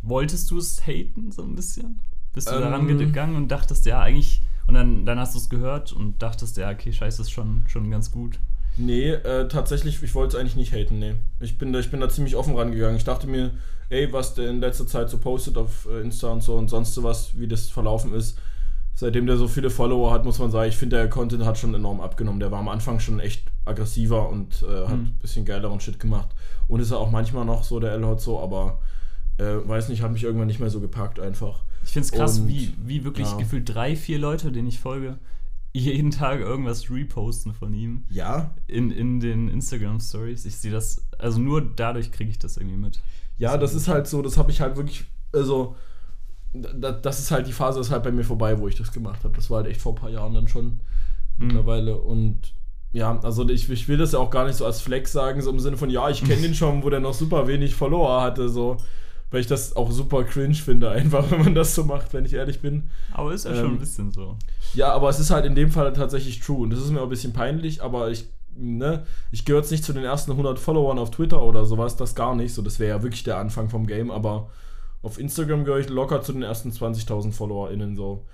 Wolltest du es haten, so ein bisschen? Bist du Ähm. da rangegangen und dachtest, ja, eigentlich. Und dann, dann hast du es gehört und dachtest, ja, okay, scheiße, ist schon, schon ganz gut. Nee, äh, tatsächlich, ich wollte es eigentlich nicht haten, nee. Ich bin, da, ich bin da ziemlich offen rangegangen. Ich dachte mir, ey, was der in letzter Zeit so postet auf äh, Insta und so und sonst sowas, wie das verlaufen ist. Seitdem der so viele Follower hat, muss man sagen, ich finde, der Content hat schon enorm abgenommen. Der war am Anfang schon echt aggressiver und äh, hat Mhm. ein bisschen geileren Shit gemacht. Und ist er auch manchmal noch so, der L-Hot so, aber äh, weiß nicht, hat mich irgendwann nicht mehr so gepackt einfach. Ich finde es krass, Und, wie, wie wirklich ja. gefühlt drei, vier Leute, denen ich folge, jeden Tag irgendwas reposten von ihm Ja, in, in den Instagram-Stories. Ich sehe das, also nur dadurch kriege ich das irgendwie mit. Ja, das ist halt so, das habe ich halt wirklich, also, da, das ist halt die Phase, ist halt bei mir vorbei, wo ich das gemacht habe. Das war halt echt vor ein paar Jahren dann schon Mhm. mittlerweile. Und ja, also ich, ich will das ja auch gar nicht so als Flex sagen, so im Sinne von, ja, ich kenne (laughs) den schon, wo der noch super wenig Follower hatte, so. Weil ich das auch super cringe finde, einfach, (laughs) wenn man das so macht, wenn ich ehrlich bin. Aber ist ja schon Ähm, ein bisschen so. Ja, aber es ist halt in dem Fall tatsächlich true. Und das ist mir auch ein bisschen peinlich, aber ich, ne, ich gehöre jetzt nicht zu den ersten 100 Followern auf Twitter oder sowas, das gar nicht. So, das wäre ja wirklich der Anfang vom Game, aber auf Instagram gehöre ich locker zu den ersten 20.000 FollowerInnen so.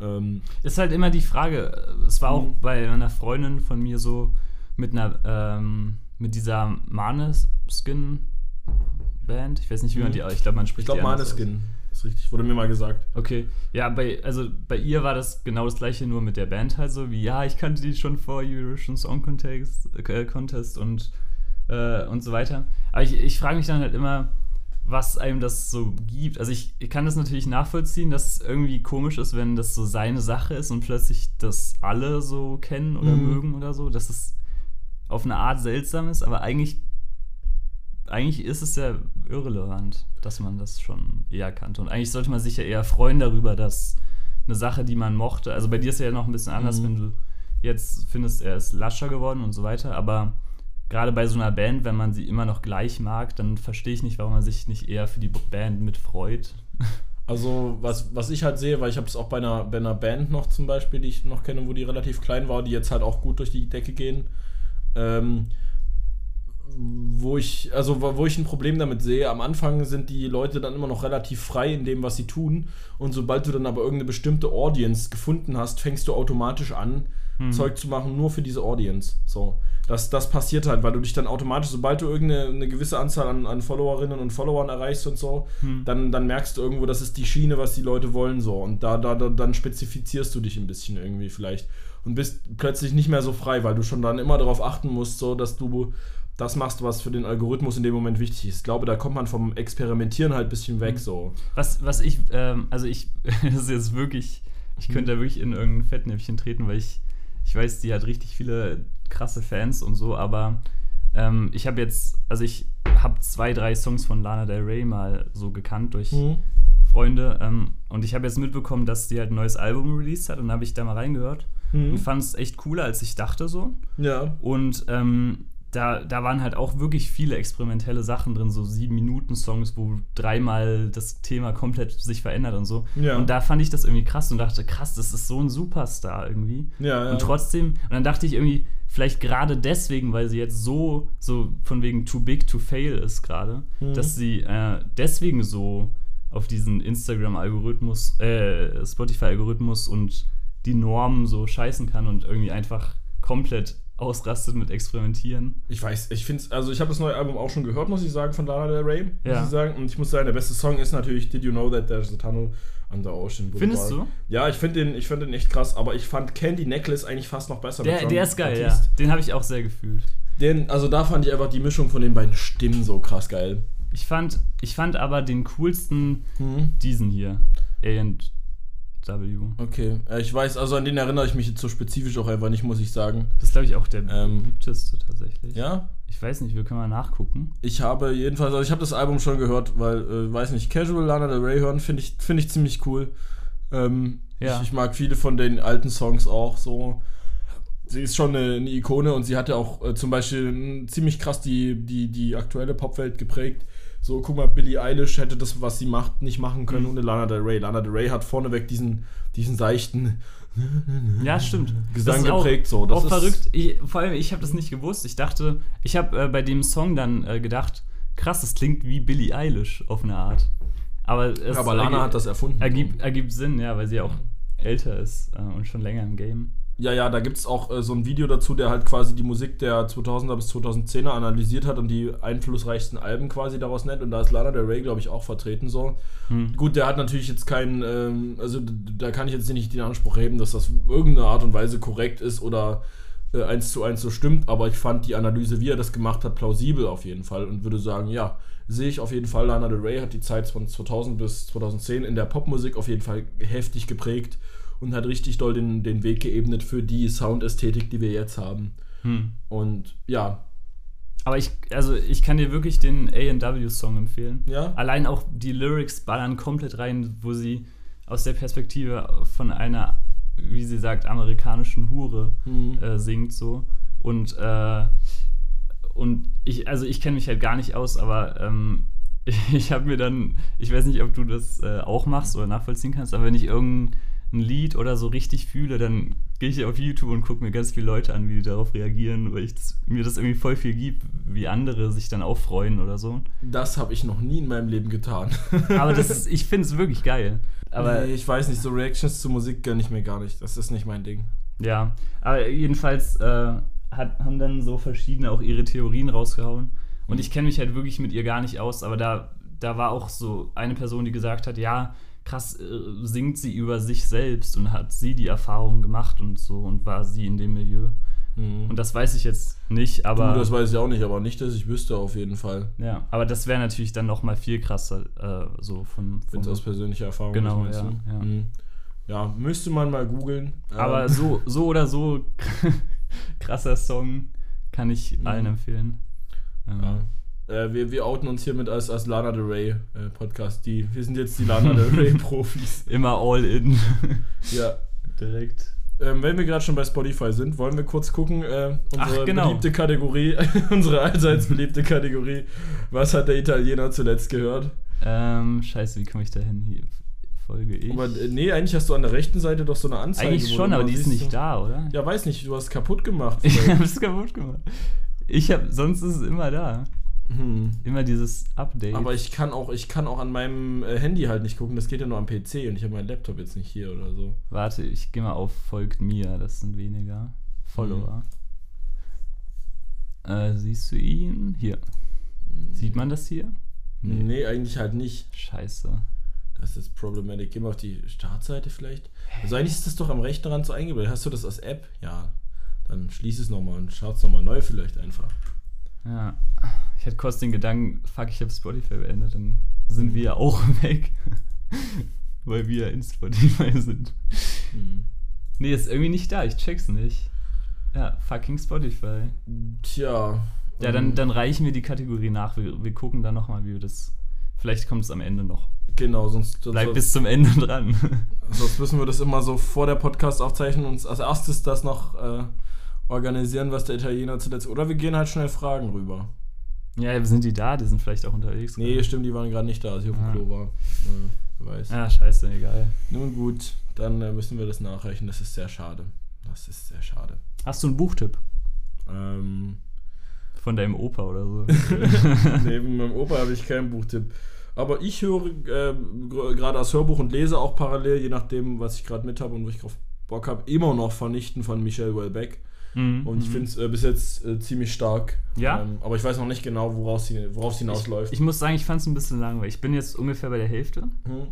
Ähm, Ist halt immer die Frage. Es war auch Mhm. bei einer Freundin von mir so mit einer, ähm, mit dieser Maneskin-Band. Ich weiß nicht, wie man Mhm. die, ich glaube, man ich spricht glaube, anders aus. Maneskin ist richtig, wurde mir mal gesagt. Okay, ja, bei, also bei ihr war das genau das gleiche, nur mit der Band halt so, wie, ja, ich kannte die schon vor Eurovision Song Contest, äh, Contest und, äh, und so weiter. Aber ich, ich frage mich dann halt immer, was einem das so gibt. Also ich, ich kann das natürlich nachvollziehen, dass es irgendwie komisch ist, wenn das so seine Sache ist und plötzlich das alle so kennen oder Mhm. mögen oder so, dass es auf eine Art seltsam ist, aber eigentlich eigentlich ist es ja irrelevant, dass man das schon eher kannte. Und eigentlich sollte man sich ja eher freuen darüber, dass eine Sache, die man mochte, also bei dir ist ja noch ein bisschen anders, Mhm. wenn du jetzt findest, er ist lascher geworden und so weiter, aber gerade bei so einer Band, wenn man sie immer noch gleich mag, dann verstehe ich nicht, warum man sich nicht eher für die Band mitfreut. Also, was, was ich halt sehe, weil ich habe es auch bei einer, bei einer Band noch zum Beispiel, die ich noch kenne, wo die relativ klein war, die jetzt halt auch gut durch die Decke gehen. Ähm, wo ich, also wo ich ein Problem damit sehe, am Anfang sind die Leute dann immer noch relativ frei in dem, was sie tun. Und sobald du dann aber irgendeine bestimmte Audience gefunden hast, fängst du automatisch an, Mhm. Zeug zu machen, nur für diese Audience. So. Das, das passiert halt, weil du dich dann automatisch, sobald du irgendeine eine gewisse Anzahl an, an Followerinnen und Followern erreichst und so, Hm. dann, dann merkst du irgendwo, das ist die Schiene, was die Leute wollen, so. Und da, da, da dann spezifizierst du dich ein bisschen irgendwie vielleicht. Und bist plötzlich nicht mehr so frei, weil du schon dann immer darauf achten musst, so, dass du das machst, was für den Algorithmus in dem Moment wichtig ist. Ich glaube, da kommt man vom Experimentieren halt ein bisschen weg, Mhm. so. Was, was ich, ähm, also ich, (laughs) das ist jetzt wirklich, ich könnte da wirklich in irgendein Fettnäpfchen treten, weil ich, ich weiß, die hat richtig viele krasse Fans und so, aber ähm, ich habe jetzt, also ich habe zwei, drei Songs von Lana Del Rey mal so gekannt durch Freunde ähm, und ich habe jetzt mitbekommen, dass die halt ein neues Album released hat und habe ich da mal reingehört Mhm. und fand es echt cooler, als ich dachte so. Ja. Und ähm, da, da waren halt auch wirklich viele experimentelle Sachen drin, so sieben Minuten Songs, wo dreimal das Thema komplett sich verändert und so. Ja. Und da fand ich das irgendwie krass und dachte, krass, das ist so ein Superstar irgendwie. Ja, ja. Und trotzdem, und dann dachte ich irgendwie, vielleicht gerade deswegen, weil sie jetzt so, so von wegen too big to fail ist gerade, Mhm. dass sie äh, deswegen so auf diesen Instagram-Algorithmus, äh, Spotify-Algorithmus und die Normen so scheißen kann und irgendwie einfach komplett ausrastet mit Experimentieren. Ich weiß, ich finde also ich habe das neue Album auch schon gehört, muss ich sagen, von Lana Del Rey, muss Ja. ich sagen. Und ich muss sagen, der beste Song ist natürlich Did You Know That There's a Tunnel Under Ocean Boulevard. Findest du? Ja, ich finde den, ich find den echt krass, aber ich fand Candy Necklace eigentlich fast noch besser. Der, der ist geil, ja. Den habe ich auch sehr gefühlt. Den, also da fand ich einfach die Mischung von den beiden Stimmen so krass geil. Ich fand, ich fand aber den coolsten Hm. diesen hier. A&W. Okay, äh, ich weiß, also an den erinnere ich mich jetzt so spezifisch auch einfach nicht, muss ich sagen. Das ist, glaube ich, auch der Ähm, beliebteste tatsächlich. Ja, Ich weiß nicht, wir können mal nachgucken. ich habe jedenfalls, also ich habe das Album schon gehört, weil, äh, weiß nicht, Casual Lana Del Rey hören finde ich, finde ich ziemlich cool. Ähm, Ja. ich, ich mag viele von den alten Songs auch so. Sie ist schon eine, eine Ikone und sie hat ja auch äh, zum Beispiel ziemlich krass die, die, die aktuelle Popwelt geprägt. So, guck mal, Billie Eilish hätte das, was sie macht, nicht machen können Mhm. ohne Lana Del Rey. Lana Del Rey hat vorneweg diesen, diesen seichten Ja, stimmt. Gesang Das ist auch- geprägt. so. Das auch ist, verrückt. Ich, vor allem, ich habe das nicht gewusst. Ich dachte, ich habe äh, bei dem Song dann äh, gedacht, krass, das klingt wie Billie Eilish auf eine Art. Aber, es Aber Lana hat das erfunden. ergibt, ergibt Sinn, ja, weil sie auch älter ist äh, und schon länger im Game. Ja, ja, da gibt es auch äh, so ein Video dazu, der halt quasi die Musik der 2000er bis 2010er analysiert hat und die einflussreichsten Alben quasi daraus nennt. Und da ist Lana Del Rey, glaube ich, auch vertreten so. Hm. Gut, der hat natürlich jetzt keinen, ähm, also da kann ich jetzt nicht den Anspruch heben, dass das irgendeine Art und Weise korrekt ist oder äh, eins zu eins so stimmt, aber ich fand die Analyse, wie er das gemacht hat, plausibel auf jeden Fall und würde sagen, ja, sehe ich auf jeden Fall, Lana Del Rey hat die Zeit von 2000 bis 2010 in der Popmusik auf jeden Fall heftig geprägt und hat richtig doll den, den Weg geebnet für die Soundästhetik, die wir jetzt haben. Hm. Und ja, Aber ich, also ich kann dir wirklich den A&W-Song empfehlen. ja, Allein auch die Lyrics ballern komplett rein, wo sie aus der Perspektive von einer, wie sie sagt, amerikanischen Hure hm. äh, singt so. Und, äh, und ich, also ich kenne mich halt gar nicht aus, aber ähm, (laughs) ich habe mir dann, ich weiß nicht, ob du das äh, auch machst oder nachvollziehen kannst, aber wenn ich irgendein Lied oder so richtig fühle, dann gehe ich auf YouTube und gucke mir ganz viele Leute an, wie die darauf reagieren, weil ich das, mir das irgendwie voll viel gibt, wie andere sich dann auch freuen oder so. das habe ich noch nie in meinem Leben getan. (laughs) Aber das ist, ich finde es wirklich geil. Aber nee, ich weiß nicht, so Reactions zu Musik gönne ich mir gar nicht. Das ist nicht mein Ding. Ja, aber jedenfalls äh, hat, haben dann so verschiedene auch ihre Theorien rausgehauen. Und ich kenne mich halt wirklich mit ihr gar nicht aus, aber da, da war auch so eine Person, die gesagt hat, ja, krass, äh, singt sie über sich selbst und hat sie die Erfahrung gemacht und so und war sie in dem Milieu. Mhm. Und das weiß ich jetzt nicht, aber du, das weiß ich auch nicht, aber nicht, dass ich wüsste auf jeden Fall. ja, aber das wäre natürlich dann noch mal viel krasser, äh, so von, von aus persönlicher Erfahrung Genau, ja, ja. Mhm. ja, müsste man mal googeln. Aber Ähm, so, so oder so (laughs) krasser Song kann ich Mhm. allen empfehlen. Ähm, Ja. Äh, wir, wir outen uns hiermit als, als Lana Del Rey äh, Podcast. Die, wir sind jetzt die Lana Del Rey (laughs) Profis. Immer all in. (laughs) Ja. Direkt. Ähm, wenn wir gerade schon bei Spotify sind, wollen wir kurz gucken, äh, unsere Ach, genau. beliebte Kategorie, (laughs) unsere allseits beliebte Kategorie. Was hat der Italiener zuletzt gehört? Ähm, scheiße, wie komme ich da hin? Hier folge ich. Aber äh, nee, eigentlich hast du an der rechten Seite doch so eine Anzeige. Eigentlich schon, aber die ist nicht so- da, oder? Ja, weiß nicht, du hast kaputt gemacht. Ich es kaputt gemacht. Ich habe, sonst ist es immer da. Hm. Immer dieses Update. Aber ich kann auch, ich kann auch an meinem äh, Handy halt nicht gucken, das geht ja nur am PC und ich habe meinen Laptop jetzt nicht hier oder so. Warte, ich gehe mal auf folgt mir, das sind weniger Follower. Äh, siehst du ihn? Hier. Sieht man das hier? Nee. eigentlich halt nicht. Scheiße. Das ist problematic. Geh mal auf die Startseite vielleicht. Also eigentlich ist das doch am rechten Rand so eingebildet. Hast du das als App? Ja. Dann schließ es nochmal und schau es nochmal neu vielleicht einfach. Ja. Ich hatte kurz den Gedanken, fuck, ich habe Spotify beendet, dann sind wir auch (laughs) weg. Weil wir in Spotify sind. Hm. Nee, ist irgendwie nicht da, ich check's nicht. Ja, fucking Spotify. Tja. Ja, dann, ähm, dann reichen wir die Kategorie nach. Wir, wir gucken dann nochmal, wie wir das. Vielleicht kommt es am Ende noch. Genau, sonst, sonst, Bleib bis zum Ende dran. (laughs) sonst müssen wir das immer so vor der Podcast aufzeichnen und uns als erstes das noch äh, organisieren, was der Italiener zuletzt. Oder wir gehen halt schnell Fragen rüber. Ja, sind die da? Die sind vielleicht auch unterwegs. Nee, gerade. stimmt, die waren gerade nicht da, als ich auf dem Ah. Klo war. Ja, wer weiß. Ah, scheiße, egal. Nun gut, dann äh, müssen wir das nachreichen. Das ist sehr schade. Das ist sehr schade. Hast du einen Buchtipp Ähm, von deinem Opa oder so? (laughs) neben (laughs) meinem Opa habe ich keinen Buchtipp. Aber ich höre gr- gerade als Hörbuch und lese auch parallel, je nachdem, was ich gerade mit habe und wo ich drauf Bock habe, immer noch Vernichten von Michel Houellebecq. Mhm, Und ich mhm. finde es äh, bis jetzt äh, ziemlich stark. Ja? Ähm, aber ich weiß noch nicht genau, woraus sie, worauf es hinausläuft. Ich muss sagen, ich fand es ein bisschen langweilig. Ich bin jetzt ungefähr bei der Hälfte. Hm.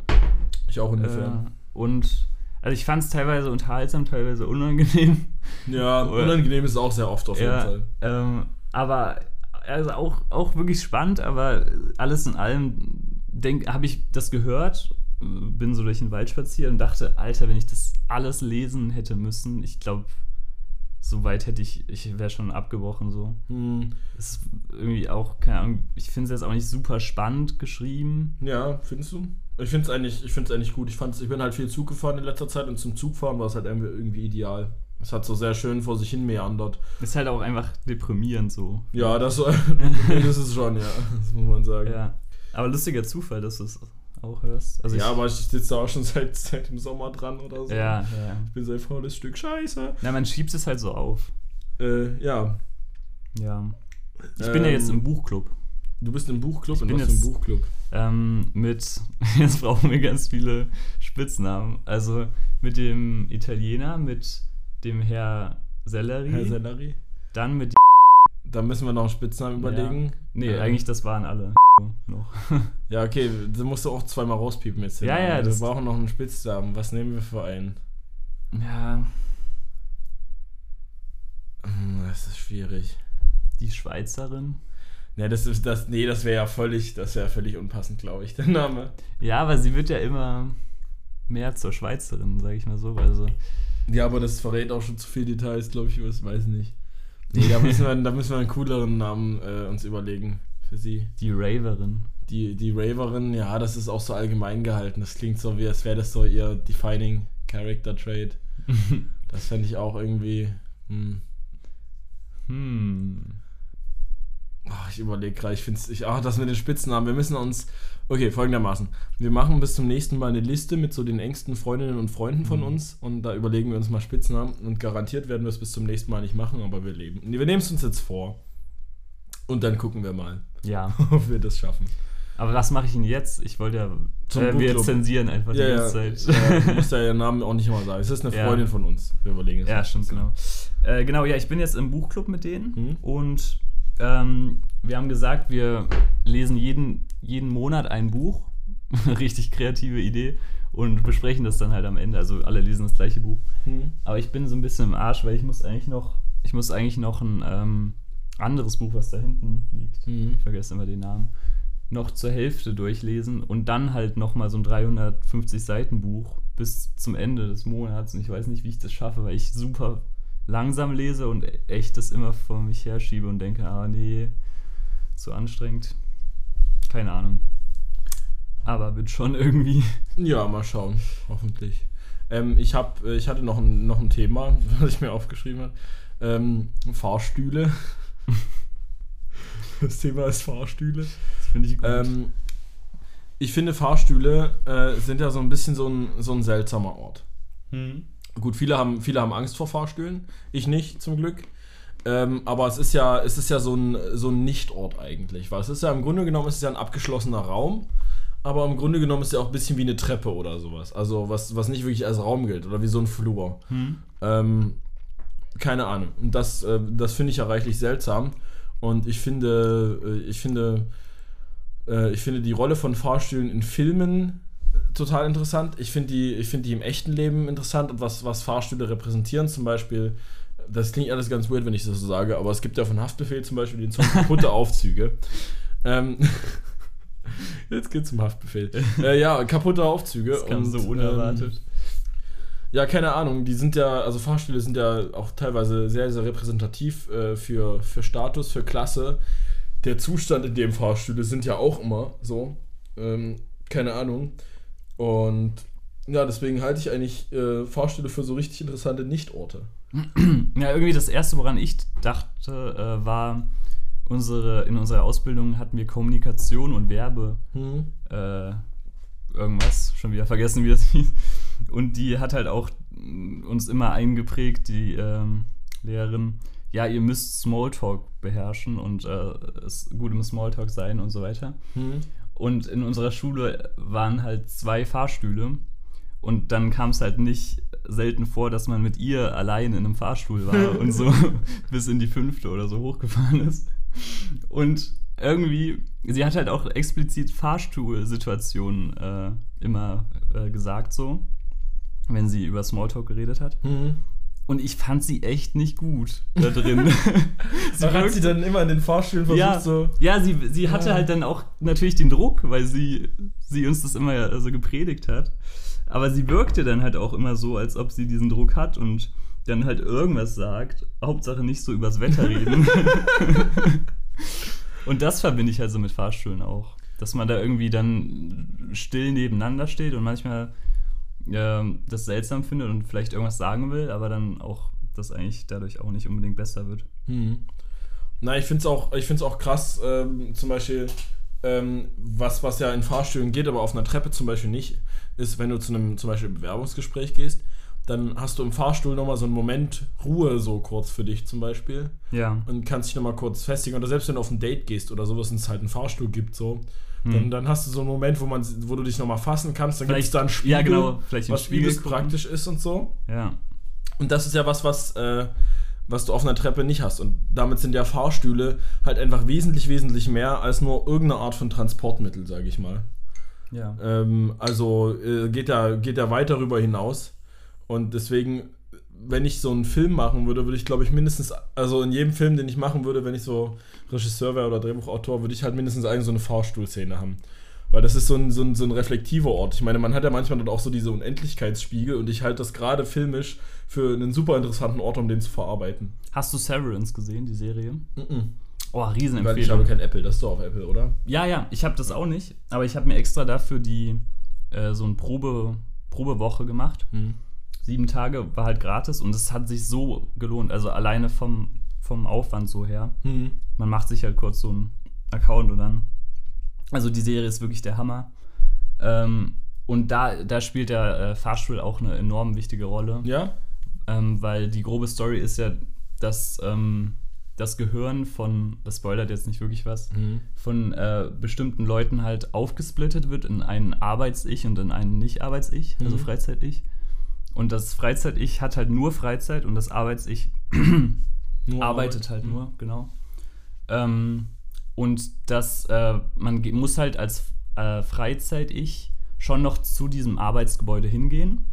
ich auch ungefähr. Äh, und also ich fand es teilweise unterhaltsam, teilweise unangenehm. ja, (laughs) unangenehm ist es auch sehr oft auf jeden ja, Fall. ähm, aber also auch, auch wirklich spannend, aber alles in allem habe ich das gehört, bin so durch den Wald spaziert und dachte, Alter, wenn ich das alles lesen hätte müssen, ich glaube, so weit hätte ich, ich wäre schon abgebrochen so. Hm. Es ist irgendwie auch, keine Ahnung, ich finde es jetzt auch nicht super spannend geschrieben. Ja, findest du? Ich finde es eigentlich, ich find's eigentlich gut. Ich, fand's, ich bin halt viel Zug gefahren in letzter Zeit und zum Zugfahren war es halt irgendwie, ideal. Es hat so sehr schön vor sich hin meandert. Ist halt auch einfach deprimierend so. Ja, das, (laughs) das ist schon, ja. Das muss man sagen. Ja. Aber lustiger Zufall, dass es auch hörst. Also ja, ich, aber ich sitze da auch schon seit, (laughs) seit dem Sommer dran oder so. ja, ja. Ich bin so ein faules Stück Scheiße. Na, man schiebt es halt so auf. Äh, ja. Ja. Ich bin ja jetzt Ähm, im Buchclub. Du bist im Buchclub Ich und bin was jetzt- Buchclub? Ähm, mit, (laughs) jetzt brauchen wir ganz viele Spitznamen. Also mit dem Italiener, mit dem Herr Sellerie, Herr Sellerie? dann mit. Da müssen wir noch einen Spitznamen überlegen. Nee, Ähm, eigentlich das waren alle (laughs) noch. Ja, okay, da musst du auch zweimal rauspiepen jetzt. Ja, ja, Wir brauchen noch einen Spitznamen. Was nehmen wir für einen? Ja, Hm, Das ist schwierig. die Schweizerin. Nee, das ist das. Nee, das wäre ja völlig, das wäre völlig unpassend, glaube ich, der Name. Ja, aber sie wird ja immer mehr zur Schweizerin, sage ich mal so. Also, Ja, aber das verrät auch schon zu viele Details, glaube ich, was weiß nicht. Nee, da müssen wir, da müssen wir einen cooleren Namen äh, uns überlegen für sie. die Raverin. Die, die Raverin, ja, das ist auch so allgemein gehalten. Das klingt so, wie als wäre das so ihr defining Character Trait. (laughs) Das fände ich auch irgendwie. Hm. Hm. Ach, ich überlege gerade, ich finde es. Ach, das mit den Spitznamen. Wir müssen uns. Okay, folgendermaßen. Wir machen bis zum nächsten Mal eine Liste mit so den engsten Freundinnen und Freunden von Mhm. uns und da überlegen wir uns mal Spitznamen und garantiert werden wir es bis zum nächsten Mal nicht machen, aber wir leben. Nee, wir nehmen es uns jetzt vor. Und dann gucken wir mal, Ja, (laughs) ob wir das schaffen. aber was mache ich denn jetzt? Ich wollte ja. Zum äh, wir zensieren einfach die Ja, ja, ganze Zeit. ja, du musst ja (laughs) ihren Namen auch nicht immer sagen. Es ist eine. Freundin von uns. Wir überlegen es. Ja, stimmt, genau. Äh, genau, ja, ich bin jetzt im Buchclub mit denen Mhm. und ähm, wir haben gesagt, wir lesen jeden, jeden Monat ein Buch. (laughs) Richtig kreative Idee. Und besprechen das dann halt am Ende. Also alle lesen das gleiche Buch. Hm. Aber ich bin so ein bisschen im Arsch, weil ich muss eigentlich noch, ich muss eigentlich noch ein ähm, anderes Buch, was da hinten liegt. Mhm. Ich vergesse immer den Namen. Noch zur Hälfte durchlesen und dann halt nochmal so ein 350 Seiten Buch bis zum Ende des Monats. Und ich weiß nicht, wie ich das schaffe, weil ich super langsam lese und echt das immer vor mich herschiebe und denke, ah nee, zu anstrengend. Keine Ahnung. Aber wird schon irgendwie. Ja, mal schauen. Hoffentlich. Ähm, ich, hab, äh, ich hatte noch ein, noch ein Thema, (laughs) was ich mir aufgeschrieben habe. Ähm, Fahrstühle. (laughs) Das Thema ist Fahrstühle. Das finde ich gut. Ähm, ich finde, Fahrstühle äh, sind ja so ein bisschen so ein, so ein seltsamer Ort. Hm. Gut, viele haben, viele haben Angst vor Fahrstühlen. Ich nicht, zum Glück. Ähm, aber es ist ja, es ist ja so ein, so ein Nichtort eigentlich. Weil es ist ja im Grunde genommen ist es ja ein abgeschlossener Raum. Aber im Grunde genommen ist es ja auch ein bisschen wie eine Treppe oder sowas. Also was, was nicht wirklich als Raum gilt oder wie so ein Flur. Hm. Ähm, keine Ahnung. Und das, äh, das finde ich ja reichlich seltsam. Und ich finde, äh, ich finde, äh, ich finde die Rolle von Fahrstühlen in Filmen total interessant. Ich finde die, ich finde die im echten Leben interessant und was, was Fahrstühle repräsentieren. Zum Beispiel, das klingt alles ganz weird, wenn ich das so sage, aber es gibt ja von Haftbefehl zum Beispiel den Song kaputte (laughs) Aufzüge. Ähm, (laughs) jetzt geht's zum Haftbefehl. (laughs) Äh, ja, kaputte Aufzüge. Das kam so ähm, unerwartet. ja, keine Ahnung. Die sind ja, also Fahrstühle sind ja auch teilweise sehr, sehr repräsentativ äh, für, für Status, für Klasse. Der Zustand, in dem Fahrstühle sind ja auch immer so. Ähm, keine Ahnung. Und ja, deswegen halte ich eigentlich äh, Fahrstühle für so richtig interessante Nichtorte. (clears throat) Ja, irgendwie das erste, woran ich dachte, äh, war, unsere, in unserer Ausbildung hatten wir Kommunikation und Werbe. Hm. Äh, irgendwas, schon wieder vergessen, wie das (laughs) hieß. Und die hat halt auch mm, uns immer eingeprägt, die ähm, Lehrerin, ja, ihr müsst Smalltalk beherrschen und äh, es gut im Smalltalk sein und so weiter. Hm. Und in unserer Schule waren halt zwei Fahrstühle. Und dann kam es halt nicht selten vor, dass man mit ihr allein in einem Fahrstuhl war (laughs) und so (laughs) bis in die fünfte oder so hochgefahren ist. Und irgendwie, sie hat halt auch explizit Fahrstuhlsituationen äh, immer äh, gesagt, so, wenn sie über Smalltalk geredet hat. Hm. Und ich fand sie echt nicht gut da drin. (laughs) (laughs) Sie hat sie dann immer in den Fahrstühlen versucht, ja, so. ja, sie, sie hatte Ja. halt dann auch natürlich den Druck, weil sie, sie uns das immer so gepredigt hat. Aber sie wirkte dann halt auch immer so, als ob sie diesen Druck hat und dann halt irgendwas sagt. Hauptsache nicht so übers Wetter (laughs) reden. und das verbinde ich halt so mit Fahrstühlen auch. Dass man da irgendwie dann still nebeneinander steht und manchmal ähm, das seltsam findet und vielleicht irgendwas sagen will, aber dann auch das eigentlich dadurch auch nicht unbedingt besser wird. Hm. Na, ich finde es auch, ich find's auch krass, ähm, zum Beispiel, ähm, was, was ja in Fahrstühlen geht, aber auf einer Treppe zum Beispiel nicht, ist, wenn du zu einem zum Beispiel Bewerbungsgespräch gehst, dann hast du im Fahrstuhl nochmal so einen Moment Ruhe so kurz für dich zum Beispiel Ja. und kannst dich nochmal kurz festigen. Oder selbst wenn du auf ein Date gehst oder sowas und es halt einen Fahrstuhl gibt, so, Hm. dann, dann hast du so einen Moment, wo, man, wo du dich nochmal fassen kannst. Dann gibt es da einen Spiegel, ja, genau, vielleicht was Spiegel praktisch ist und so. Ja. Und das ist ja was, was, äh, was du auf einer Treppe nicht hast. Und damit sind ja Fahrstühle halt einfach wesentlich, wesentlich mehr als nur irgendeine Art von Transportmittel, sage ich mal. Ja. Ähm, also äh, geht, ja, geht ja weit darüber hinaus. Und deswegen, wenn ich so einen Film machen würde, würde ich, glaube ich, mindestens, also in jedem Film, den ich machen würde, wenn ich so Regisseur wäre oder Drehbuchautor, würde ich halt mindestens eine so eine Fahrstuhlszene haben. Weil das ist so ein, so, ein, so ein reflektiver Ort. Ich meine, man hat ja manchmal dort auch so diese Unendlichkeitsspiegel und ich halte das gerade filmisch für einen super interessanten Ort, um den zu verarbeiten. Hast du Severance gesehen, die Serie? Mhm. Oh, Weil ich Riesenempfehlung. habe kein Apple, das ist doch auf Apple, oder? Ja, ja, ich habe das auch nicht, aber ich habe mir extra dafür die äh, so eine Probe, Probewoche gemacht. Mhm. Sieben Tage war halt gratis und es hat sich so gelohnt. Also alleine vom, vom Aufwand so her. Mhm. Man macht sich halt kurz so einen Account und dann. Also die Serie ist wirklich der Hammer. Ähm, und da, da spielt der äh, Fahrstuhl auch eine enorm wichtige Rolle. Ja? ähm, weil die grobe Story ist ja, dass ähm, das Gehirn von, das spoilert jetzt nicht wirklich was, Mhm. von äh, bestimmten Leuten halt aufgesplittet wird in ein Arbeits-Ich und in ein Nicht-Arbeits-Ich, also Mhm. Freizeit-Ich. Und das Freizeit-Ich hat halt nur Freizeit und das Arbeits-Ich (clears throat) arbeitet Arbeit. halt nur, genau. Ähm, und das, äh, man muss halt als äh, Freizeit-Ich schon noch zu diesem Arbeitsgebäude hingehen.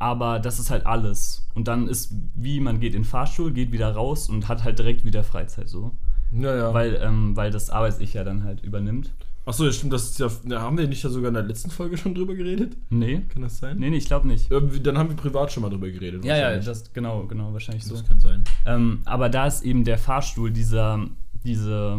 Aber das ist halt alles. Und dann ist, wie man geht in den Fahrstuhl, geht wieder raus und hat halt direkt wieder Freizeit so. Ja, ja. Weil, ähm, weil das Arbeits-Ich ja dann halt übernimmt. Achso, ja, stimmt, das ist ja. ja, Haben wir nicht da sogar in der letzten Folge schon drüber geredet? Nee. Kann das sein? Nee, nee, ich glaube nicht. Dann haben wir privat schon mal drüber geredet. Ja, ja, das, genau, genau, wahrscheinlich so. das kann sein. Ähm, aber da ist eben der Fahrstuhl, dieser, diese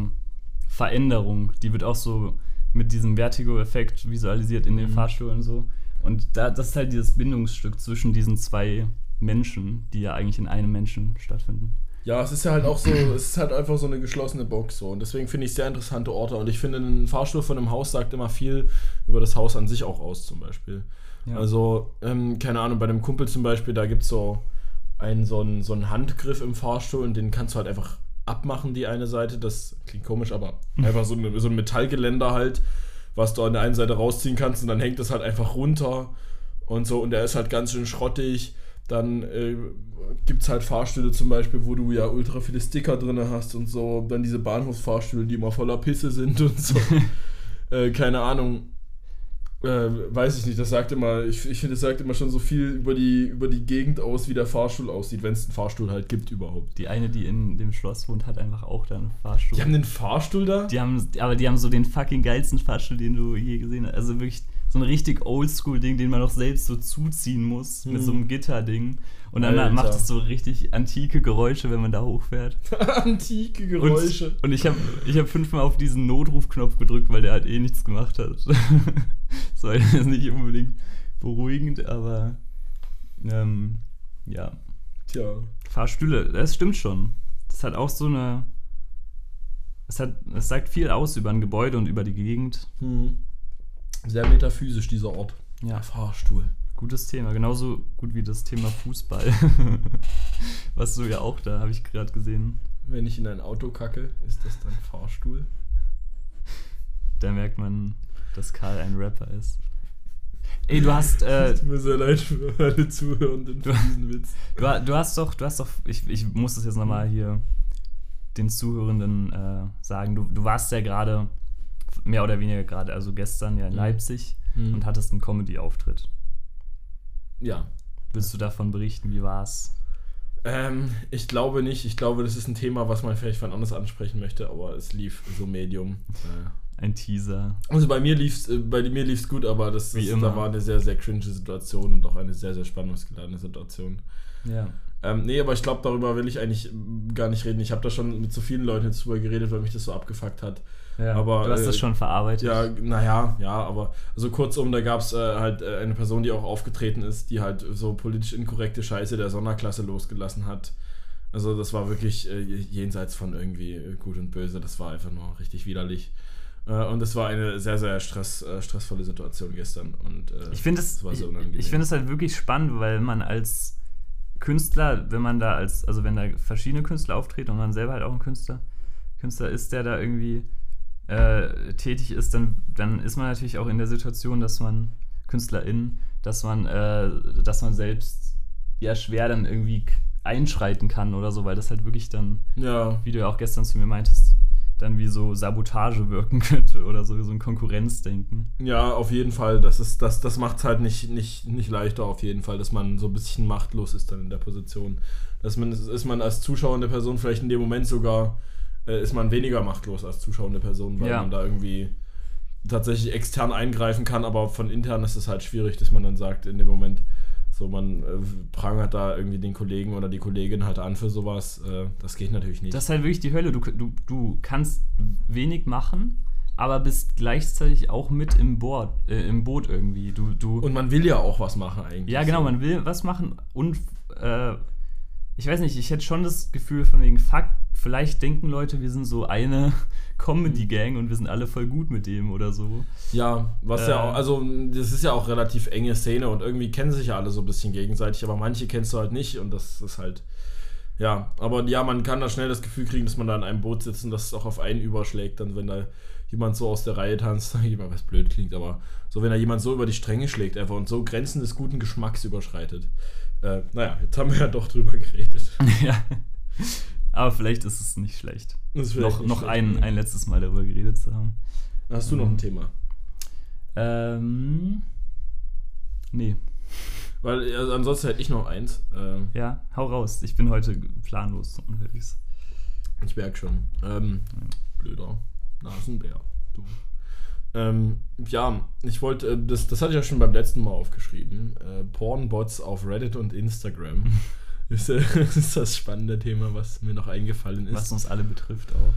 Veränderung, die wird auch so mit diesem Vertigo-Effekt visualisiert in den Mhm. Fahrstuhl und so. Und da, das ist halt dieses Bindungsstück zwischen diesen zwei Menschen, die ja eigentlich in einem Menschen stattfinden. Ja, es ist ja halt auch so, es ist halt einfach so eine geschlossene Box so. Und deswegen finde ich sehr interessante Orte. Und ich finde, ein Fahrstuhl von einem Haus sagt immer viel über das Haus an sich auch aus, zum Beispiel. Ja. Also, ähm, keine Ahnung, bei einem Kumpel zum Beispiel, da gibt es so einen, so, einen, so einen Handgriff im Fahrstuhl und den kannst du halt einfach abmachen, die eine Seite. Das klingt komisch, aber einfach so, eine, so ein Metallgeländer halt, was du an der einen Seite rausziehen kannst und dann hängt das halt einfach runter und so. Und der ist halt ganz schön schrottig. Dann äh, gibt es halt Fahrstühle zum Beispiel, wo du ja ultra viele Sticker drin hast und so. Dann diese Bahnhofsfahrstühle, die immer voller Pisse sind und so. (laughs) äh, keine Ahnung. Äh, weiß ich nicht, das sagt immer, ich, ich finde, das sagt immer schon so viel über die, über die Gegend aus, wie der Fahrstuhl aussieht, wenn es einen Fahrstuhl halt gibt überhaupt. Die eine, die in dem Schloss wohnt, hat einfach auch da einen Fahrstuhl. Die haben einen Fahrstuhl da? Die haben, aber die haben so den fucking geilsten Fahrstuhl, den du je gesehen hast. Also wirklich so ein richtig oldschool-Ding, den man auch selbst so zuziehen muss, mit Hm. so einem Gitterding. Und dann Alter. macht es so richtig antike Geräusche, wenn man da hochfährt. (laughs) Antike Und, Geräusche. und ich habe ich hab fünfmal auf diesen Notrufknopf gedrückt, weil der halt eh nichts gemacht hat. (laughs) das war jetzt nicht unbedingt beruhigend, aber ähm, ja. Tja. Fahrstühle, das stimmt schon. Das hat auch so eine. Es, hat, es sagt viel aus über ein Gebäude und über die Gegend. Hm. Sehr metaphysisch, dieser Ort. Ja, Fahrstuhl. gutes Thema. Genauso gut wie das Thema Fußball. (laughs) Was du ja auch da, habe ich gerade gesehen. Wenn ich in ein Auto kacke, ist das dann Fahrstuhl? Da merkt man, dass Karl ein Rapper ist. Ey, du (laughs) hast, äh, Tut mir sehr leid für alle Zuhörenden für diesen Witz. du, du hast doch, du hast doch, ich, ich muss das jetzt nochmal hier den Zuhörenden äh, sagen. Du, du warst ja gerade, mehr oder weniger gerade, also gestern ja in Mhm. Leipzig Mhm. und hattest einen Comedy-Auftritt. Ja. Willst du davon berichten? Wie war's? Ähm, ich glaube nicht. Ich glaube, das ist ein Thema, was man vielleicht von anders ansprechen möchte, aber es lief so medium. Äh, Ein Teaser. Also bei mir lief's, äh, bei mir lief's gut, aber das, das immer. da war eine sehr, sehr cringe Situation und auch eine sehr, sehr spannungsgeladene Situation. Ja. Ähm, nee, aber ich glaube, darüber will ich eigentlich gar nicht reden. Ich habe da schon mit so vielen Leuten jetzt drüber geredet, weil mich das so abgefuckt hat. Ja. Aber, du hast das äh, schon verarbeitet. Ja, naja, ja, aber also kurzum, da gab es äh, halt äh, eine Person, die auch aufgetreten ist, die halt so politisch inkorrekte Scheiße der Sonderklasse losgelassen hat. Also das war wirklich äh, jenseits von irgendwie äh, gut und böse, das war einfach nur richtig widerlich. Äh, und es war eine sehr, sehr stress, äh, stressvolle Situation gestern. Und, äh, Ich finde es das war ich, so unangenehm. ich finde es halt wirklich spannend, weil man als Künstler, wenn man da als, also wenn da verschiedene Künstler auftreten und man selber halt auch ein Künstler, Künstler ist, der da irgendwie äh, tätig ist, dann, dann ist man natürlich auch in der Situation, dass man Künstlerin, dass man, äh, dass man selbst ja schwer dann irgendwie einschreiten kann oder so, weil das halt wirklich dann, ja, wie du ja auch gestern zu mir meintest, dann wie so Sabotage wirken (laughs) könnte oder so, so ein Konkurrenzdenken. ja, auf jeden Fall. Das, ist, das, das macht es halt nicht, nicht, nicht leichter, auf jeden Fall, dass man so ein bisschen machtlos ist dann in der Position. Dass man, ist man als zuschauende Person vielleicht in dem Moment sogar, äh, ist man weniger machtlos als zuschauende Person, weil Ja. man da irgendwie tatsächlich extern eingreifen kann, aber von intern ist es halt schwierig, dass man dann sagt, in dem Moment, so man äh, prangert da irgendwie den Kollegen oder die Kollegin halt an für sowas. Äh, das geht natürlich nicht. Das ist halt wirklich die Hölle. Du, du, du kannst wenig machen, aber bist gleichzeitig auch mit im Boot, äh, im Boot irgendwie. Du, du, Und man will ja auch was machen eigentlich. ja, genau, man will was machen und äh, ich weiß nicht, ich hätte schon das Gefühl von wegen, fuck, vielleicht denken Leute, wir sind so eine (laughs) Comedy-Gang und wir sind alle voll gut mit dem oder so. Ja, was Äh. ja auch, also das ist ja auch relativ enge Szene und irgendwie kennen sich ja alle so ein bisschen gegenseitig, aber manche kennst du halt nicht und das ist halt, ja, aber ja, man kann da schnell das Gefühl kriegen, dass man da in einem Boot sitzt und dass es auch auf einen überschlägt, dann wenn da jemand so aus der Reihe tanzt, (laughs) jemand was blöd klingt, aber so wenn da jemand so über die Stränge schlägt einfach und so Grenzen des guten Geschmacks überschreitet. Äh, naja, jetzt haben wir ja doch drüber (laughs) geredet. ja. Aber vielleicht ist es nicht schlecht. Noch, nicht noch schlecht, ein, ein letztes Mal darüber geredet zu haben. Hast du noch ein Thema? Ähm. Nee. Weil also ansonsten hätte ich noch eins. Äh, Ja, hau raus. Ich bin heute planlos unterwegs. Ich merke schon. Ähm, blöder Nasenbär. Du. Ähm, ja, ich wollte, äh, das, das hatte ich ja schon beim letzten Mal aufgeschrieben. Äh, Pornbots auf Reddit und Instagram. (laughs) ist, äh, das (laughs) ist das spannende Thema, was mir noch eingefallen ist. Was uns alle betrifft auch.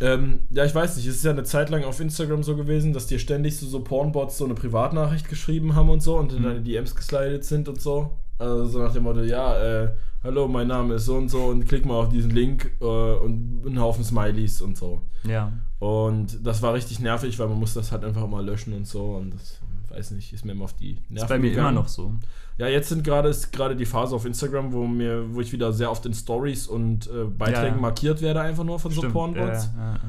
Ähm, ja, ich weiß nicht, es ist ja eine Zeit lang auf Instagram so gewesen, dass dir ständig so, so Pornbots so eine Privatnachricht geschrieben haben und so und in Mhm. deine DMs geslidet sind und so. Also so nach dem Motto, ja, äh, hallo, mein Name ist so und so und klick mal auf diesen Link äh, und einen Haufen Smileys und so. Ja. Und das war richtig nervig, weil man muss das halt einfach mal löschen und so und das, weiß nicht, ist mir immer auf die Nerven Ist bei mir gegangen. immer noch so. Ja, jetzt sind gerade ist gerade die Phase auf Instagram, wo mir, wo ich wieder sehr oft in Stories und äh, Beiträgen Ja, markiert werde, einfach nur von so Stimmt. Pornbots. Ja, ja,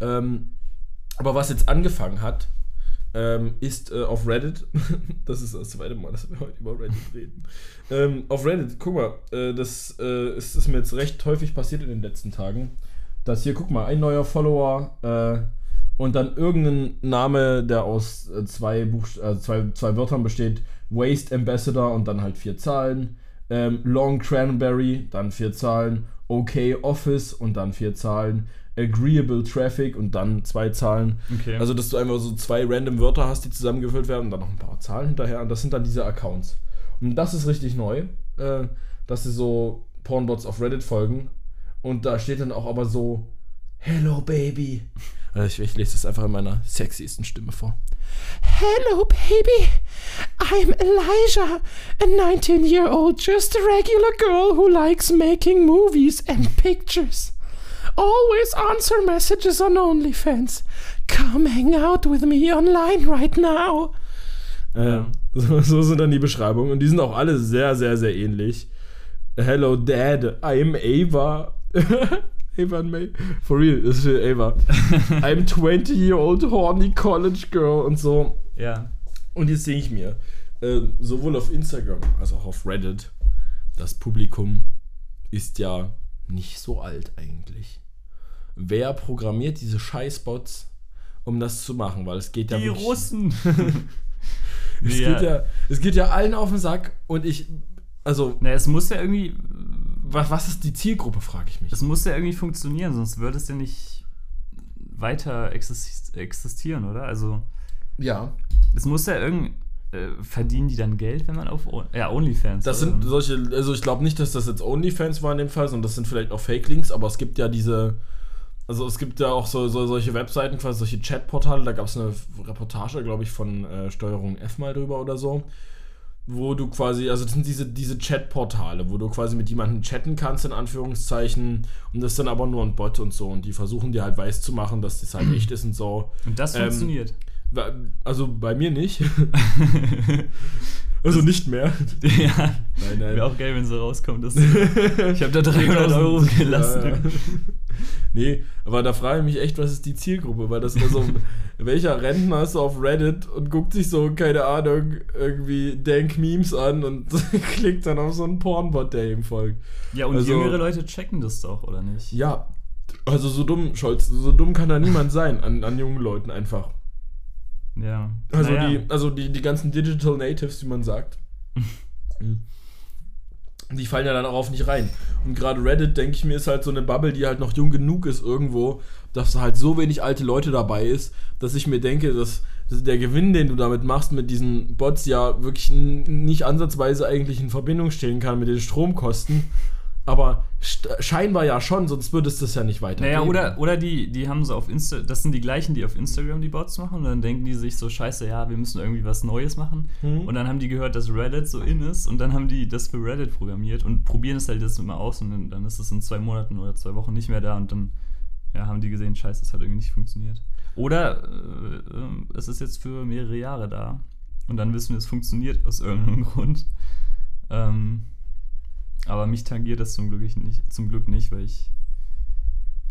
ja. Ähm, aber was jetzt angefangen hat, ähm, ist äh, auf Reddit, (laughs) das ist das zweite Mal, dass wir heute über Reddit reden. Ähm, auf Reddit, guck mal, äh, das äh, ist, ist mir jetzt recht häufig passiert in den letzten Tagen, dass hier, guck mal, ein neuer Follower äh, und dann irgendein Name, der aus äh, zwei, Buchst äh, zwei, zwei Wörtern besteht, Waste Ambassador und dann halt vier Zahlen, ähm, Long Cranberry, dann vier Zahlen, OK Office und dann vier Zahlen, Agreeable Traffic und dann zwei Zahlen. Okay. Also, dass du einfach so zwei random Wörter hast, die zusammengefüllt werden und dann noch ein paar Zahlen hinterher. Und das sind dann diese Accounts. Und das ist richtig neu, äh, dass sie so Pornbots auf Reddit folgen. Und da steht dann auch aber so Hello, Baby. Also ich, ich lese das einfach in meiner sexiesten Stimme vor. Hello, baby. I'm Elijah, a 19 year old, just a regular girl who likes making movies and pictures. Always answer messages on OnlyFans. Come hang out with me online right now. Ähm, (laughs) so, so sind dann die Beschreibungen und die sind auch alle sehr, sehr, sehr ähnlich. Hello, Dad. I'm Ava. (laughs) Ava May. For real, das ist für Ava. (laughs) I'm 20 year old horny college girl und so. Ja. Und jetzt denke ich mir, äh, sowohl auf Instagram als auch auf Reddit, das Publikum ist ja nicht so alt eigentlich. Wer programmiert diese Scheißbots, um das zu machen? Weil es geht ja Die wirklich- Russen. (laughs) Es, Ja. geht ja, es geht ja allen auf den Sack und ich, also, Na, es muss ja irgendwie. Was, was ist die Zielgruppe, frage ich mich. Es muss ja irgendwie funktionieren, sonst würde es ja nicht weiter exis- existieren, oder? Also, Ja. es muss ja irgendwie. Äh, verdienen die dann Geld, wenn man auf ja, OnlyFans Das oder? sind solche, also ich glaube nicht, dass das jetzt OnlyFans war in dem Fall, sondern das sind vielleicht auch Fake-Links, aber es gibt ja diese, also es gibt ja auch so, so solche Webseiten, quasi solche Chatportale, da gab es eine Reportage, glaube ich, von äh, Steuerung F mal drüber oder so, wo du quasi, also das sind diese, diese Chatportale, wo du quasi mit jemandem chatten kannst, in Anführungszeichen, und das ist dann aber nur ein Bot und so, und die versuchen dir halt weiß zu machen, dass das halt echt ist und so. Und das Ähm, funktioniert. Also bei mir nicht. (laughs) (laughs) also nicht mehr. (laughs) ja. Nein, nein. Wäre auch geil, wenn so rauskommt. Dass ich habe da (laughs) 300 Euro gelassen. Ja, ja. Nee, aber da frage ich mich echt, was ist die Zielgruppe? Weil das also, (laughs) welcher Rentner ist so auf Reddit und guckt sich so, keine Ahnung, irgendwie dank Memes an und klickt dann auf so einen Pornbot, der ihm folgt. Ja, und Also- jüngere Leute checken das doch, oder nicht? Ja, also so dumm, Scholz, so dumm kann da niemand sein an, an jungen Leuten einfach. Ja. Also Naja. die, also die, die ganzen Digital Natives, wie man sagt. (laughs) die fallen ja dann auch auf nicht rein. Und gerade Reddit, denke ich mir, ist halt so eine Bubble, die halt noch jung genug ist irgendwo, dass da halt so wenig alte Leute dabei ist, dass ich mir denke, dass, dass der Gewinn, den du damit machst mit diesen Bots, ja wirklich nicht ansatzweise eigentlich in Verbindung stehen kann mit den Stromkosten. Aber scheinbar ja schon, sonst würde es das ja nicht weitergehen. Naja, oder, oder die, die haben so auf Insta, das sind die gleichen, die auf Instagram die Bots machen und dann denken die sich so, scheiße, ja, wir müssen irgendwie was Neues machen. Mhm. Und dann haben die gehört, dass Reddit so in ist und dann haben die das für Reddit programmiert und probieren es halt jetzt immer aus und dann, dann ist es in zwei Monaten oder zwei Wochen nicht mehr da und dann ja, haben die gesehen, scheiße, das hat irgendwie nicht funktioniert. Oder äh, äh, es ist jetzt für mehrere Jahre da und dann wissen wir, es funktioniert aus irgendeinem Grund. Ähm, aber mich tangiert das zum Glück nicht, zum Glück nicht weil ich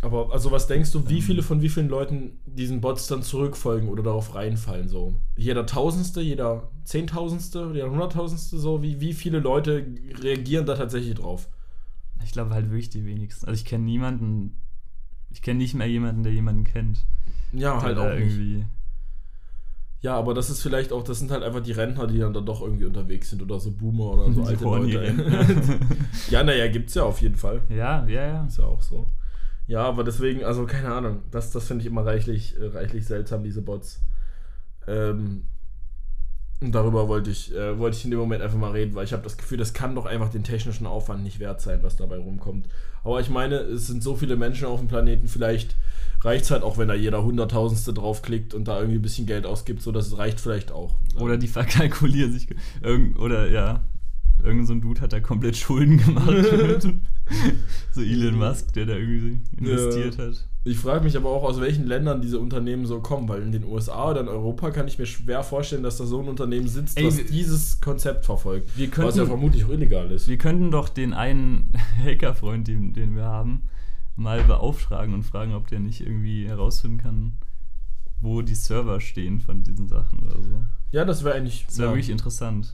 Aber also was denkst du, wie Ähm. viele von wie vielen Leuten diesen Bots dann zurückfolgen oder darauf reinfallen so? Jeder Tausendste, jeder Zehntausendste, jeder Hunderttausendste so? Wie, wie viele Leute reagieren da tatsächlich drauf? Ich glaube halt wirklich die wenigsten. Also ich kenne niemanden, ich kenne nicht mehr jemanden, der jemanden kennt. Ja, halt auch nicht. Ja, aber das ist vielleicht auch, das sind halt einfach die Rentner, die dann da doch irgendwie unterwegs sind oder so Boomer oder so (laughs) Die alte Leute. Rentner. (laughs) ja, naja, gibt's ja auf jeden Fall. ja, ja, ja. Ist ja auch so. Ja, aber deswegen, also keine Ahnung, das, das finde ich immer reichlich, äh, reichlich seltsam, diese Bots. Ähm, und darüber wollte ich, äh, wollte ich in dem Moment einfach mal reden, weil ich habe das Gefühl, das kann doch einfach den technischen Aufwand nicht wert sein, was dabei rumkommt. Aber ich meine, es sind so viele Menschen auf dem Planeten, vielleicht reicht es halt auch, wenn da jeder Hunderttausendste draufklickt und da irgendwie ein bisschen Geld ausgibt, so dass es reicht vielleicht auch. Oder die verkalkulieren sich. Oder ja. Irgend so ein Dude hat da komplett Schulden gemacht. (laughs) so Elon Musk, der da irgendwie investiert hat. Ich frage mich aber auch, aus welchen Ländern diese Unternehmen so kommen, weil in den USA oder in Europa kann ich mir schwer vorstellen, dass da so ein Unternehmen sitzt, Ey, was dieses Konzept verfolgt. Wir was ja könnten, vermutlich auch illegal ist. wir könnten doch den einen (laughs) Hackerfreund, den, den wir haben, mal beauftragen und fragen, ob der nicht irgendwie herausfinden kann, wo die Server stehen von diesen Sachen oder so. Ja, das wäre eigentlich Das wäre ja, wirklich interessant.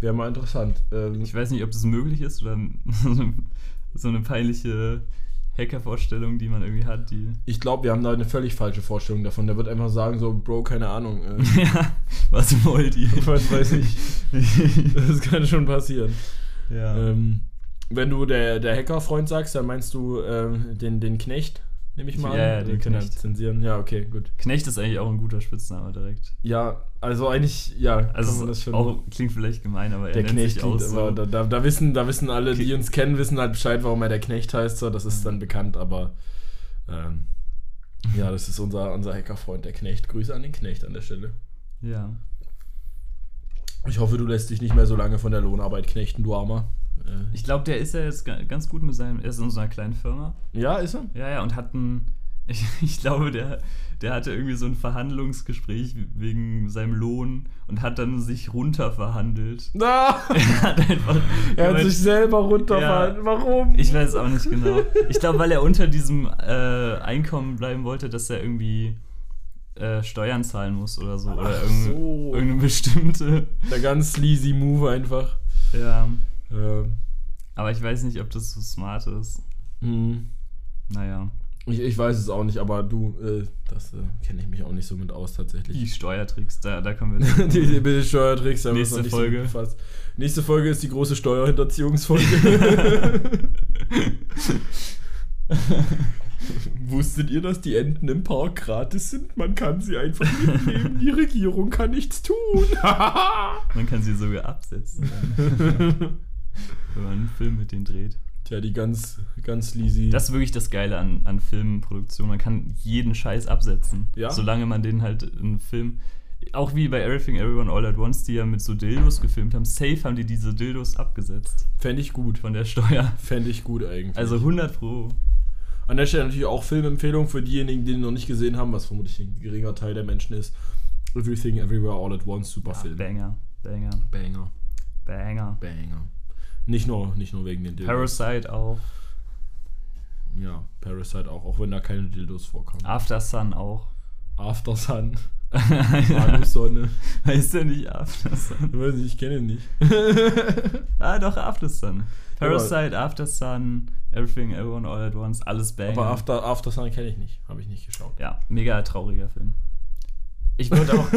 Wär mal interessant. Ähm, Ich weiß nicht, ob das möglich ist oder (laughs) so eine peinliche Hackervorstellung, die man irgendwie hat, die. ich glaube, wir haben da eine völlig falsche Vorstellung davon. Der wird einfach sagen, so, Bro, keine Ahnung. Äh, (laughs) ja, was wollt ihr? (laughs) was weiß ich. Das kann schon passieren. ja. Ähm, wenn du der, der Hackerfreund sagst, dann meinst du ähm, den, den Knecht, nehme ich mal Ja, an. ja, den Knecht. zensieren. Ja, okay, gut. Knecht ist eigentlich auch ein guter Spitzname direkt. Ja, also eigentlich, ja, Also das schon. auch, klingt vielleicht gemein, aber er der nennt Knecht sich auch klingt, so. aber da, da, da, wissen, da wissen alle, die uns kennen, wissen halt Bescheid, warum er der Knecht heißt. So, das ist dann bekannt, aber Ähm, ja, das ist unser, unser Hackerfreund, der Knecht. Grüße an den Knecht an der Stelle. Ja. Ich hoffe, du lässt dich nicht mehr so lange von der Lohnarbeit knechten, du Armer. Äh, Ich glaube, der ist ja jetzt ga- ganz gut mit seinem. Er ist in so einer kleinen Firma. ja, ist er? Ja, ja, und hat ein. (laughs) Ich, ich glaube, der, der hatte irgendwie so ein Verhandlungsgespräch wegen seinem Lohn und hat dann sich runterverhandelt. Na, (laughs) Er hat einfach. er hat sich selber runterfallen. Ja. Warum? Ich weiß auch nicht genau. (laughs) Ich glaube, weil er unter diesem äh, Einkommen bleiben wollte, dass er irgendwie äh, Steuern zahlen muss oder so. Oder Ach irgend, so. irgendeine bestimmte. Der ganz sleazy Move einfach. Ja. Ähm, Aber ich weiß nicht, ob das so smart ist. hm. Naja. ich, ich weiß es auch nicht, aber du, äh, das äh, kenne ich mich auch nicht so mit aus Die tatsächlich. Steuertricks, da, da kommen wir (laughs) die, die bitte Steuertricks, da Nächste nicht Folge. So. Nächste Folge ist die große Steuerhinterziehungsfolge. (laughs) Wusstet ihr, dass die Enten im Park gratis sind? Man kann sie einfach mitnehmen. Die Regierung kann nichts tun. Man kann sie sogar absetzen, (laughs) wenn man einen Film mit denen dreht. Tja, die ganz, ganz sleazy. Das ist wirklich das Geile an, an Filmproduktion. Man kann jeden Scheiß absetzen. Ja. Solange man den halt in Film. Auch wie bei Everything Everyone All at Once, die ja mit so Dildos gefilmt haben. Safe haben die diese Dildos abgesetzt Fände ich gut. von der Steuer. Fände ich gut eigentlich. Also 100 Pro. An der Stelle natürlich auch Filmempfehlung für diejenigen, die ihn noch nicht gesehen haben, was vermutlich ein geringer Teil der Menschen ist. Everything Everywhere All at Once, super Ja, Film. Banger, Banger, Banger. Banger. Banger. Nicht nur, nicht nur wegen den Dildos. Parasite auch. Ja, Parasite auch, auch wenn da keine Dildos vorkamen. After Sun auch. After Sun. (laughs) Sonne. heißt der nicht After Sun? Ich weiß nicht, ich kenne ihn nicht. (laughs) Ah, doch, After Sun. Parasite, After Sun, Everything Everyone All at Once, alles Banger. Aber After, After Sun kenne ich nicht. Habe ich nicht geschaut. Ja, mega trauriger Film. Ich würde auch.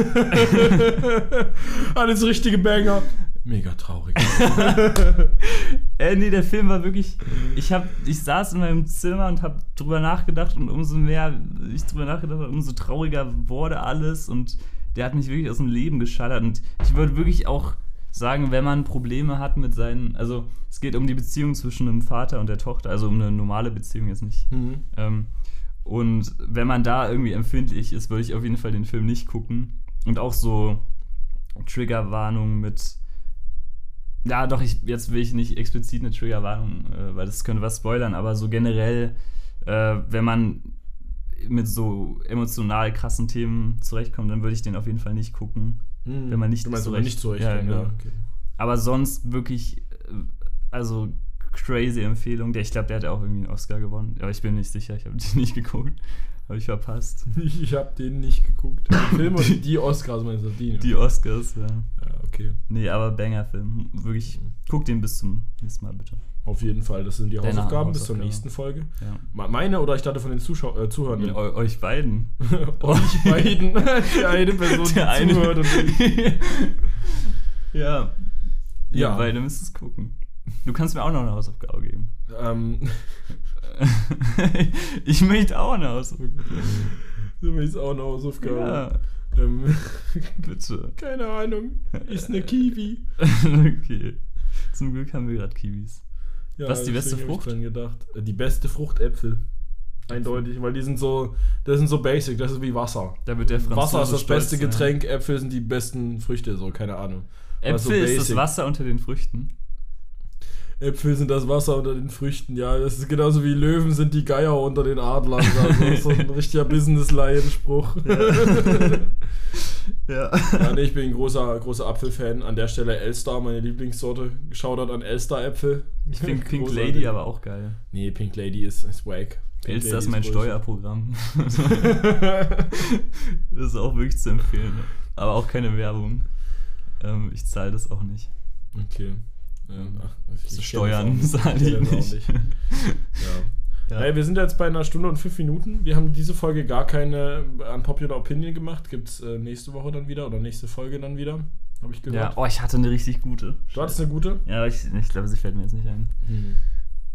(laughs) Alles richtige Banger. Mega traurig. (laughs) äh, nee, der Film war wirklich. Ich, hab, ich saß in meinem Zimmer und habe drüber nachgedacht und umso mehr ich drüber nachgedacht habe, umso trauriger wurde alles und der hat mich wirklich aus dem Leben geschallert. Und ich würde wirklich auch sagen, wenn man Probleme hat mit seinen. Also, es geht um die Beziehung zwischen einem Vater und der Tochter, also um eine normale Beziehung jetzt nicht. Mhm. Ähm, und wenn man da irgendwie empfindlich ist, würde ich auf jeden Fall den Film nicht gucken. Und auch so Triggerwarnungen mit. Ja, doch, ich, jetzt will ich nicht explizit eine Triggerwarnung, äh, weil das könnte was spoilern, aber so generell, äh, wenn man mit so emotional krassen Themen zurechtkommt, dann würde ich den auf jeden Fall nicht gucken. Mhm. Wenn man nicht wenn zurecht- nicht zurecht Ja, genau. okay. Aber sonst wirklich, äh, also crazy Empfehlung. Der, ich glaube, der hat auch irgendwie einen Oscar gewonnen. Aber ich bin nicht sicher, ich habe (laughs) den nicht geguckt. Habe ich verpasst. (laughs) Ich habe den nicht geguckt. Den Film oder (laughs) die Oscars meinst du? Die, Die Oscars, ja. ja, okay. Nee, aber Banger-Film. Wirklich, guck den bis zum nächsten Mal, bitte. Auf jeden Fall. Das sind die Deine Hausaufgaben bis zur Hausaufgaben. nächsten Folge. Ja. Me- Meine oder ich dachte von den Zuschau äh, Zuhörern. Eu euch beiden. (laughs) Euch (laughs) beiden. Die eine Person, die (laughs) eine. zuhört und ja. Ja. Ja, beide müsst es gucken. Du kannst mir auch noch eine Hausaufgabe geben. Ähm, ich möchte auch eine Hausaufgabe. so ist auch eine Hausaufgabe. Ja, Ähm, (laughs) bitte. keine Ahnung. Ist eine Kiwi. (laughs) okay. Zum Glück haben wir gerade Kiwis. Ja, Was ist die beste hab ich Frucht? dran gedacht. Äh, Die beste Frucht Äpfel. Eindeutig, weil die sind so, das sind so basic, das ist wie Wasser. Da wird der Franzose Wasser ist das stolz beste. Getränk, Äpfel sind die besten Früchte, so, keine Ahnung. Aber so Äpfel ist das. Wasser unter den Früchten. Äpfel sind das Wasser unter den Früchten, ja. Das ist genauso wie Löwen sind die Geier unter den Adlern. Also so ein (laughs) richtiger Business-Laien-Spruch. (laughs) Ja. Ja, nee, ich bin ein großer, großer Apfelfan. An der Stelle Elstar, meine Lieblingssorte. Shoutout an Elstar-Äpfel. Ich finde Pink Großartig. Lady aber auch geil. Nee, Pink Lady ist, ist wack. Pink Elster Lady ist mein größer. Steuerprogramm. (laughs) das ist auch wirklich zu empfehlen. Aber auch keine Werbung. Ähm, ich zahle das auch nicht. Okay. Ähm, ach, ich kenn Steuern auch zahle nicht. ich. Ja. Ja. Hey, wir sind jetzt bei einer Stunde und fünf Minuten. Wir haben diese Folge gar keine Unpopular Opinion gemacht. Gibt es äh, nächste Woche dann wieder oder nächste Folge dann wieder? Habe ich ja. gehört. Oh, ich hatte eine richtig gute. Du hattest eine gute? Ja, ich, ich glaube, sie fällt mir jetzt nicht ein. Hm.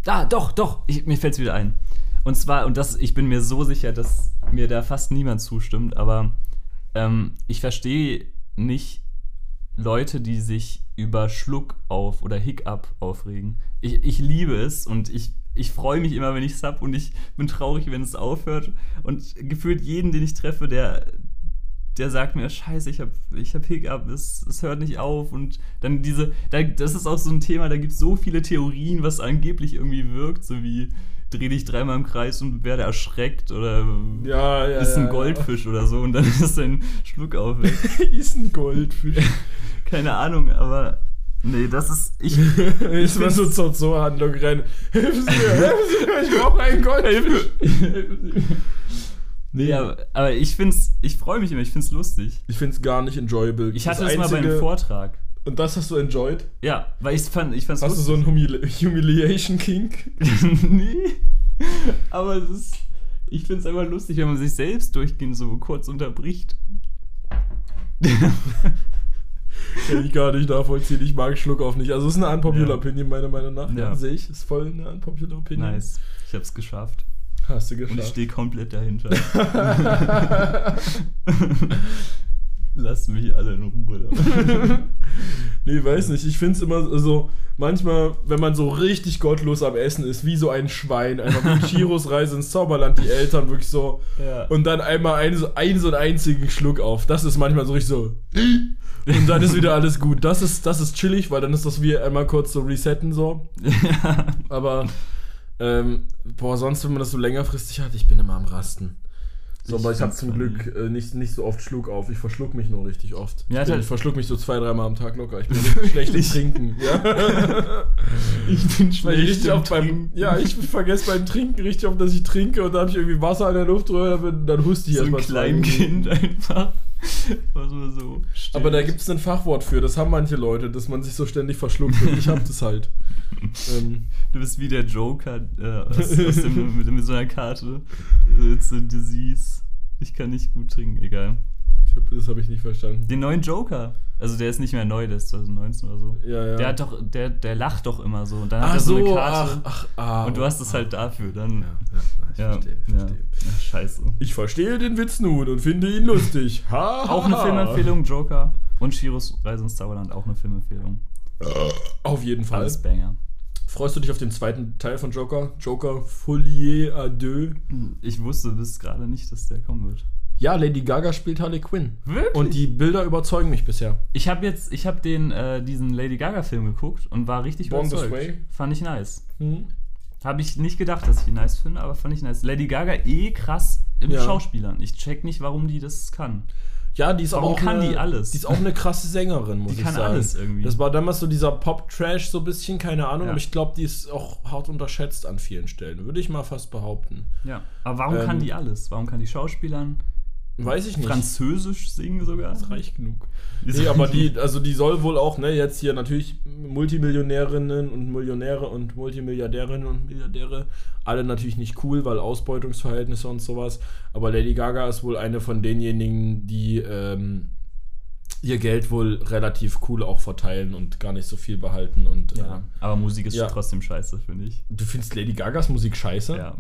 Ah, doch, doch, ich, mir fällt es wieder ein. Und zwar, und das, ich bin mir so sicher, dass mir da fast niemand zustimmt, aber ähm, ich verstehe nicht Leute, die sich über Schluck auf oder Hiccup aufregen. Ich, ich liebe es und ich ich freue mich immer, wenn ich sub und ich bin traurig, wenn es aufhört. Und gefühlt jeden, den ich treffe, der, der sagt mir, scheiße, ich habe ich hab Hiccup, es, es hört nicht auf. Und dann diese, da, das ist auch so ein Thema, da gibt es so viele Theorien, was angeblich irgendwie wirkt, so wie dreh dich dreimal im Kreis und werde erschreckt oder Ja, ja, ist ein ja, Goldfisch oder so und dann (laughs) ist dein Schluck auf (laughs) ist ein Goldfisch. (laughs) Keine Ahnung, aber nee, das ist, ich, ich will so zur Zoohandlung rennen. Helfen Sie mir, helfen Sie mir, ich brauche einen Goldfisch. nee, ja, aber ich find's, ich freue mich immer, ich find's lustig. ich finde es gar nicht enjoyable. Ich hatte Das es mal beim Einzige- Vortrag. Und das hast du enjoyed? Ja, weil ich fand, ich fand's Hast du so einen Humili (laughs) Humiliation Kink? (laughs) nee. Aber es ist. Ich finde es einfach lustig, wenn man sich selbst durchgehend so kurz unterbricht. (laughs) Kann ich gar nicht nachvollziehen. Ich mag Schluck auf nicht. Also, es ist eine unpopular Ja. Opinion, meiner Meinung nach. Ja. Sehe ich. Ist voll eine unpopular Opinion. nice. Ich hab's geschafft. Hast du Und ich geschafft. stehe komplett dahinter. Lass mich alle in Ruhe. (laughs) nee, weiß nicht. Ich finde es immer so, manchmal, wenn man so richtig gottlos am Essen ist, wie so ein Schwein, einfach wie (laughs) Chiros Reise ins Zauberland, die Eltern wirklich so. Ja. Und dann einmal einen so, einen so einen einzigen Schluck auf. Das ist manchmal so richtig so. Und dann ist wieder alles gut. Das ist, das ist chillig, weil dann ist das wie einmal kurz so resetten so. ja. (laughs) Aber, ähm, boah, sonst, wenn man das so längerfristig hat, ich bin immer am Rasten. So, Ich aber ich habe zum. Glück äh, nicht, nicht so oft Schluck auf. Ich verschluck mich nur richtig oft. Ja, ich, bin, halt- ich verschluck mich so zwei, dreimal am Tag locker. Ich bin schlecht im? Trinken. Ja. (laughs) Ich bin ich schlecht im oft beim, Trinken. ja, ich vergesse beim Trinken richtig oft, dass ich trinke und dann habe ich irgendwie Wasser in der Luftröhre, dann- dann huste ich so ein erstmal zwei Minuten. Kleinkind einfach. So. Aber da gibt es ein Fachwort für, das haben manche Leute, dass man sich so ständig verschluckt. Und ich hab das halt. (laughs) ähm, Du bist wie der Joker äh, aus, aus dem, mit, mit so einer Karte. It's a disease. Ich kann nicht gut trinken, egal. ich hab, das habe ich nicht verstanden. Den neuen Joker. Also der ist nicht mehr neu, der ist 2019 oder so. Ja, ja. Der hat doch, der, der lacht doch immer so. Und dann hat ach er so, so, eine Karte. ach, ach, ah, und du hast es halt dafür. Dann. Ja, ja, ich verstehe, ja. verstehe. scheiße. Ich verstehe den Witz nun und finde ihn lustig. (laughs) Ha, ha, Auch eine. Filmempfehlung, Joker. Und Shiros Reise ins Zauberland, auch eine Filmempfehlung. Auf jeden Fall. Alles Banger. Freust du dich auf den zweiten Teil von Joker? Joker Folie à deux. Ich wusste bis gerade nicht, dass der kommen wird. Ja, Lady Gaga spielt Harley Quinn. Wirklich? Und die Bilder überzeugen mich bisher. Ich habe jetzt, ich habe den, äh, diesen Lady Gaga Film geguckt und war richtig Born This überzeugt. Way? Fand ich nice. Mhm. Habe ich nicht gedacht, dass ich ihn nice finde, aber fand ich nice. Lady Gaga eh krass im Ja. Schauspielern. Ich check nicht, warum die das kann. Ja, die ist Warum auch kann eine, die alles? Die ist auch eine krasse Sängerin, muss Die ich kann sagen. alles irgendwie. Das war damals so dieser Pop-Trash so ein bisschen, keine Ahnung, Ja. aber ich glaube, die ist auch hart unterschätzt an vielen Stellen. Würde ich mal fast behaupten. Ja. Aber warum Ähm, kann die alles? Warum kann die Schauspielern Weiß ich nicht. Französisch singen sogar? Das reicht genug. Nee, aber die, also die soll wohl auch, ne, jetzt hier natürlich Multimillionärinnen und Millionäre und Multimilliardärinnen und Milliardäre, alle natürlich nicht cool, weil Ausbeutungsverhältnisse und sowas. Aber Lady Gaga ist wohl eine von denjenigen, die ähm, ihr Geld wohl relativ cool auch verteilen und gar nicht so viel behalten. Und Ja, äh, aber Musik ist Ja. trotzdem scheiße, finde ich. du findest Lady Gagas Musik scheiße? Ja.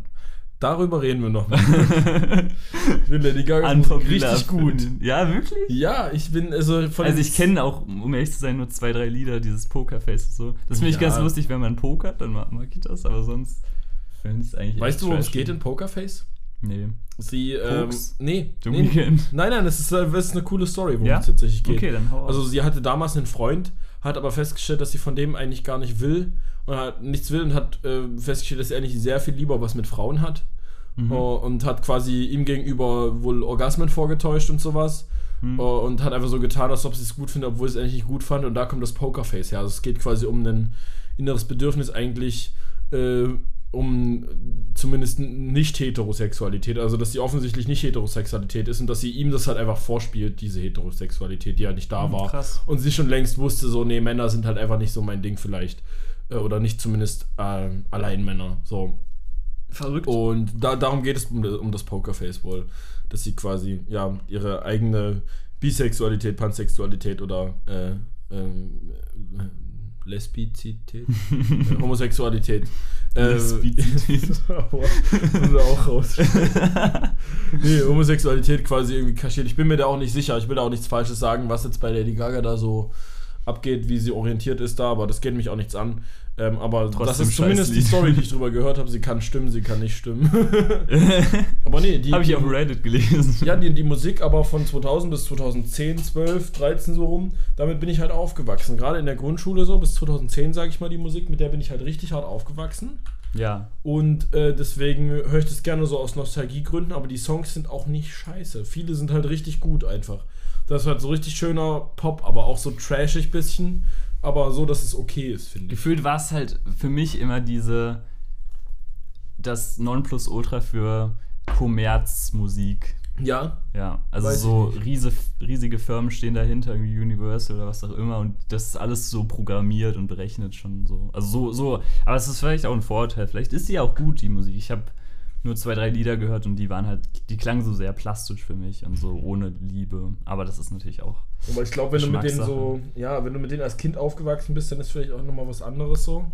Darüber reden wir noch. (laughs) ich finde Lady Unpopular richtig gut. Ja, wirklich? Ja, ich bin also von Also ich kenne auch, um ehrlich zu sein, nur zwei, drei Lieder, dieses Pokerface und so. Das finde ich Ja. ganz lustig, wenn man pokert, dann mag ich das, aber sonst finde ich es eigentlich Weißt du, worum es geht in Pokerface? Nee. Sie, ähm, nee, nee. Nein, nein, das ist, äh, das ist eine coole Story, worum Ja? es tatsächlich geht. Okay, dann hau auf. Also sie hatte damals einen Freund, hat aber festgestellt, dass sie von dem eigentlich gar nicht will und hat nichts will und hat äh, festgestellt, dass er eigentlich sehr viel lieber was mit Frauen hat Mhm. äh, und hat quasi ihm gegenüber wohl Orgasmen vorgetäuscht und sowas. Mhm. äh, Und hat einfach so getan, als ob sie es gut findet, obwohl sie es eigentlich nicht gut fand. Und da kommt das Pokerface her. Also es geht quasi um ein inneres Bedürfnis eigentlich äh, um zumindest nicht Heterosexualität. Also dass sie offensichtlich nicht Heterosexualität ist und dass sie ihm das halt einfach vorspielt, diese Heterosexualität, die halt nicht da Mhm, war. krass. Und sie schon längst wusste, so, nee, Männer sind halt einfach nicht so mein Ding vielleicht. Äh, Oder nicht zumindest äh, allein Männer. So. Verrückt. Und da, darum geht es um, um das Pokerface wohl. Dass sie quasi, ja, ihre eigene Bisexualität, Pansexualität oder äh, ähm, äh, Lesbizität, äh, (laughs) Homosexualität. äh, Lesbizität. (laughs) Auch raus. nee, Homosexualität quasi irgendwie kaschiert. Ich bin mir da auch nicht sicher. Ich will da auch nichts Falsches sagen, was jetzt bei Lady Gaga da so abgeht, wie sie orientiert ist da, aber das geht mich auch nichts an. Ähm, aber Trotzdem das ist zumindest die. Story, die ich drüber (laughs) gehört habe. Sie kann stimmen, sie kann nicht stimmen. (laughs) aber nee, die. Habe ich auf Reddit gelesen. ja, die, die Musik aber von 2000 bis 2010, 12, 13 so rum, damit bin ich halt aufgewachsen. Gerade in der Grundschule so, bis 2010, sage ich mal, die Musik, mit der bin ich halt richtig hart aufgewachsen. Ja. Und äh, deswegen höre ich das gerne so aus Nostalgiegründen, aber die Songs sind auch nicht scheiße. Viele sind halt richtig gut einfach. Das ist halt so richtig schöner Pop, aber auch so trashig bisschen, aber so, dass es okay ist, finde ich. Gefühlt war es halt für mich immer diese. das Nonplusultra für Kommerzmusik. Ja, Ja, also Weiß so riese, riesige Firmen stehen dahinter, irgendwie Universal oder was auch immer, und das ist alles so programmiert und berechnet schon so. Also so, so, aber es ist vielleicht auch ein Vorteil. Vielleicht ist sie ja auch gut, die Musik. Ich habe nur zwei, drei Lieder gehört und die waren halt, die klangen so sehr plastisch für mich und so ohne Liebe. Aber das ist natürlich auch. aber ich glaube, wenn du mit denen so, ja, wenn du mit denen als Kind aufgewachsen bist, dann ist vielleicht auch nochmal was anderes so.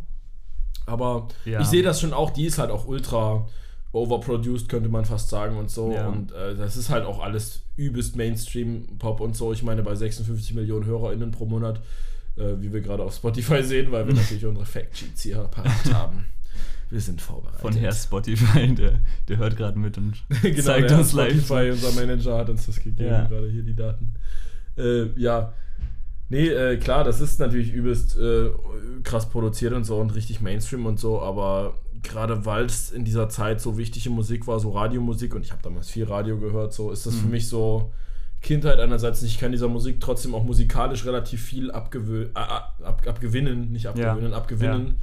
Aber Ja. ich sehe das schon auch, die ist halt auch ultra overproduced, könnte man fast sagen und so. Ja. Und äh, das ist halt auch alles übelst Mainstream-Pop und so. Ich meine, bei 56 Millionen HörerInnen pro Monat, äh, wie wir gerade auf Spotify sehen, weil wir (laughs) natürlich unsere Fact-Sheets hier parat haben. Wir sind vorbereitet. Von Herr Spotify, der, der hört gerade mit und (laughs) genau, zeigt der uns live. Spotify, unser Manager hat uns das gegeben, Ja. gerade hier die Daten. Äh, ja. Nee, äh, klar, das ist natürlich übelst äh, krass produziert und so und richtig Mainstream und so, aber gerade weil es in dieser Zeit so wichtige Musik war, so Radiomusik und ich habe damals viel Radio gehört, so ist das für Mhm. mich so Kindheit einerseits. Ich kann dieser Musik trotzdem auch musikalisch relativ viel abgewö äh, ab, abgewinnen, nicht abgewöhnen, abgewinnen.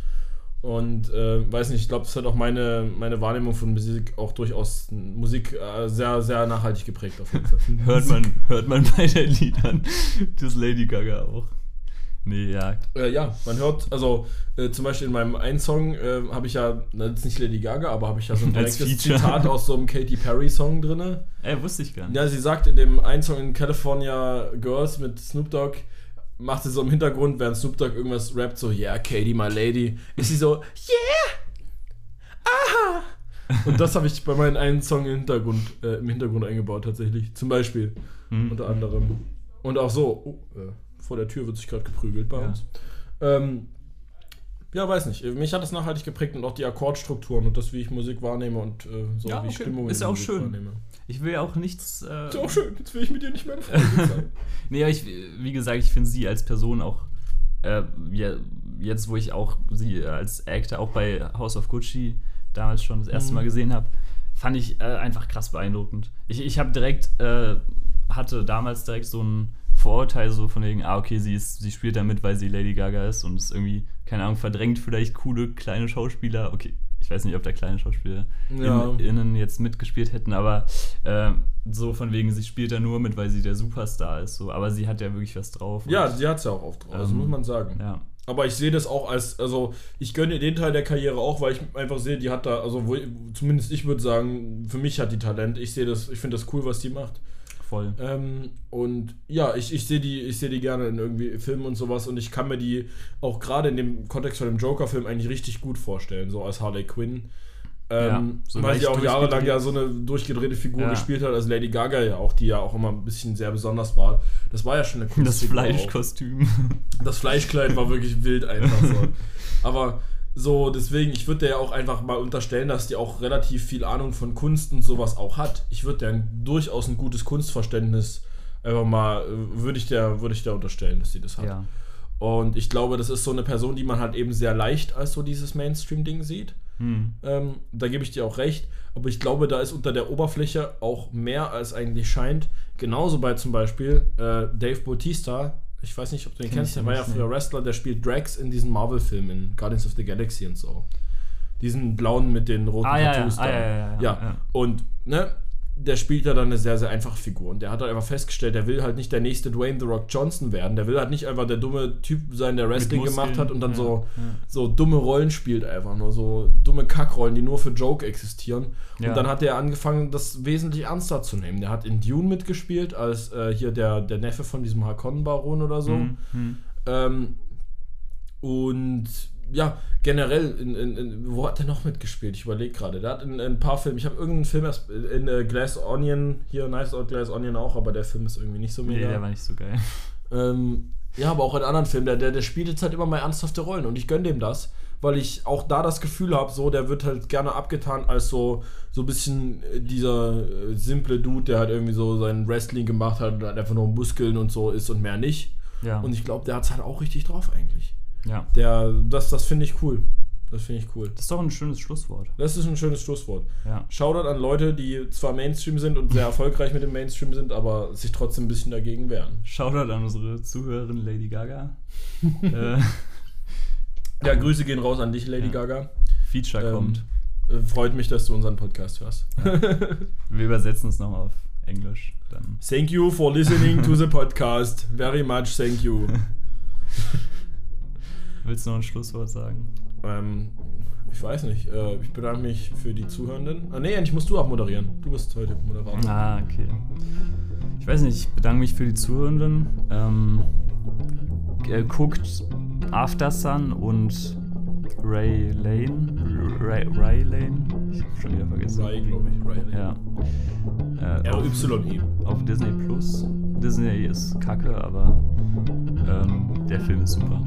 Und äh, weiß nicht, ich glaube, das hat auch meine, meine Wahrnehmung von Musik auch durchaus Musik äh, sehr, sehr nachhaltig geprägt auf jeden Fall. (laughs) Hört man, hört man bei den Liedern das Lady Gaga auch. Nee, ja. Äh, ja, man hört, also äh, zum Beispiel in meinem einen Song äh, habe ich ja, na, das ist nicht Lady Gaga, aber habe ich ja so ein (laughs) direktes. Zitat aus so einem Katy Perry Song drin. Ey, wusste ich gar nicht. Ja, sie sagt in dem einen Song in California Girls mit Snoop Dogg, macht sie so im Hintergrund, während Snoop Dogg irgendwas rappt, so, yeah, Katy, my lady, ist sie so, yeah, aha. Und das habe ich bei meinem einen Song im Hintergrund, äh, im Hintergrund eingebaut tatsächlich. Zum Beispiel, Hm. unter anderem. Und auch so, oh, äh, vor der Tür wird sich gerade geprügelt bei Ja. uns. Ähm, ja, weiß nicht. Mich hat das nachhaltig geprägt und auch die Akkordstrukturen und das, wie ich Musik wahrnehme und äh, so Ja, wie ich okay. Stimmung Ist auch Musik schön. wahrnehme. Ich will ja auch nichts. Äh, Ist auch schön, jetzt will ich mit dir nicht mehr Freund sein. (laughs) Nee, aber ich, wie gesagt, ich finde sie als Person auch, äh, ja, jetzt wo ich auch sie als Actor auch bei House of Gucci damals schon das erste Mhm. Mal gesehen habe, fand ich äh, einfach krass beeindruckend. Ich, ich habe direkt, äh, hatte damals direkt so ein Vorurteil so von wegen, ah, okay, sie, ist, sie spielt da mit, weil sie Lady Gaga ist und ist irgendwie, keine Ahnung, verdrängt vielleicht coole kleine Schauspieler. Okay, ich weiß nicht, ob da kleine Schauspieler Ja. jetzt mitgespielt hätten, aber äh, so von wegen, sie spielt da nur mit, weil sie der Superstar ist. So. Aber sie hat ja wirklich was drauf. Ja, sie hat es ja auch oft drauf, das Ähm, muss man sagen. ja. Aber ich sehe das auch als, also ich gönne ihr den Teil der Karriere auch, weil ich einfach sehe, die hat da, also wo, zumindest ich würde sagen, für mich hat die Talent. Ich sehe das, ich finde das cool, was die macht. Voll. Ähm, und ja, ich, ich sehe die, ich sehe die gerne in irgendwie Filmen und sowas und ich kann mir die auch gerade in dem Kontext von dem Joker-Film eigentlich richtig gut vorstellen, so als Harley Quinn. Ähm, Ja, so weil sie auch jahrelang ja so eine durchgedrehte Figur Ja. gespielt hat, als Lady Gaga ja auch, die ja auch immer ein bisschen sehr besonders war. Das war ja schon eine Das Kunstfigur auch. Fleischkostüm. Das Fleischkleid war wirklich wild einfach so. (laughs) Aber so, deswegen, ich würde der ja auch einfach mal unterstellen, dass die auch relativ viel Ahnung von Kunst und sowas auch hat. Ich würde der durchaus ein gutes Kunstverständnis einfach mal, äh, würde ich der, würde ich der unterstellen, dass sie das hat. ja. Und ich glaube, das ist so eine Person, die man halt eben sehr leicht als so dieses Mainstream-Ding sieht. Hm. Ähm, da gebe ich dir auch recht. Aber ich glaube, da ist unter der Oberfläche auch mehr als eigentlich scheint. Genauso bei zum Beispiel äh, Dave Bautista. Ich weiß nicht, ob du den Kenn kennst. Der war ja früher. Wrestler. Der spielt Drax in diesen Marvel-Filmen, in Guardians of the Galaxy und so. Diesen blauen mit den roten Ah, ja, ja. Tattoos Ah, da. ja, ja, ja, ja. Und, ne, der spielt ja dann eine sehr, sehr einfache Figur. Und der hat halt einfach festgestellt, der will halt nicht der nächste Dwayne The Rock Johnson werden. Der will halt nicht einfach der dumme Typ sein, der Wrestling gemacht hat und dann ja, so, ja. so dumme Rollen spielt einfach nur. So dumme Kackrollen, die nur für Joke existieren. Ja. Und dann hat er angefangen, das wesentlich ernster zu nehmen. Der hat in Dune mitgespielt, als äh, hier der, der Neffe von diesem Harkonnen-Baron oder so. Hm, hm. Ähm, und ja, generell, in, in, in, wo hat er noch mitgespielt? Ich überlege gerade. Der hat in, in ein paar Filmen, ich habe irgendeinen Film erst in äh, Glass Onion, hier Nice Out Glass Onion auch, aber der Film ist irgendwie nicht so Nee, mega. der war nicht so geil. ähm, Ja, aber auch in anderen Filmen. Der, der, der spielt jetzt halt immer mal ernsthafte Rollen und ich gönne dem das, weil ich auch da das Gefühl habe, so, der wird halt gerne abgetan als so, so ein bisschen äh, dieser äh, simple Dude, der halt irgendwie so sein Wrestling gemacht hat und halt einfach nur Muskeln und so ist und mehr nicht. Ja. Und ich glaube, der hat es halt auch richtig drauf eigentlich. Ja. Der, das, das finde ich cool. Das finde ich cool. Das ist doch ein schönes Schlusswort. Das ist ein schönes Schlusswort. Ja. Shoutout an Leute, die zwar Mainstream sind und sehr (laughs) erfolgreich mit dem Mainstream sind, aber sich trotzdem ein bisschen dagegen wehren. Shoutout an unsere Zuhörerin Lady Gaga. (laughs) äh, Ja, Grüße gehen raus an dich, Lady Ja. Gaga. Feature Ähm, kommt. Äh, Freut mich, dass du unseren Podcast hörst. Wir übersetzen es noch auf Englisch. Dann. Thank you for listening to the podcast. Very much thank you. (laughs) Willst du noch ein Schlusswort sagen? ähm, ich weiß nicht. Äh, ich bedanke mich für die Zuhörenden. Ah, nee, eigentlich musst du abmoderieren. Du bist heute Moderator. Ah, okay. Ich weiß nicht, ich bedanke mich für die Zuhörenden. Ähm, äh, guckt After Sun und Ray Lane. Ray, Ray Lane? Ich hab schon wieder vergessen. Ray, glaube ich. Ray. Ja. Äh, auf, R-Y-E. auf Disney Plus. Disney ist kacke, aber ähm, der Film ist super.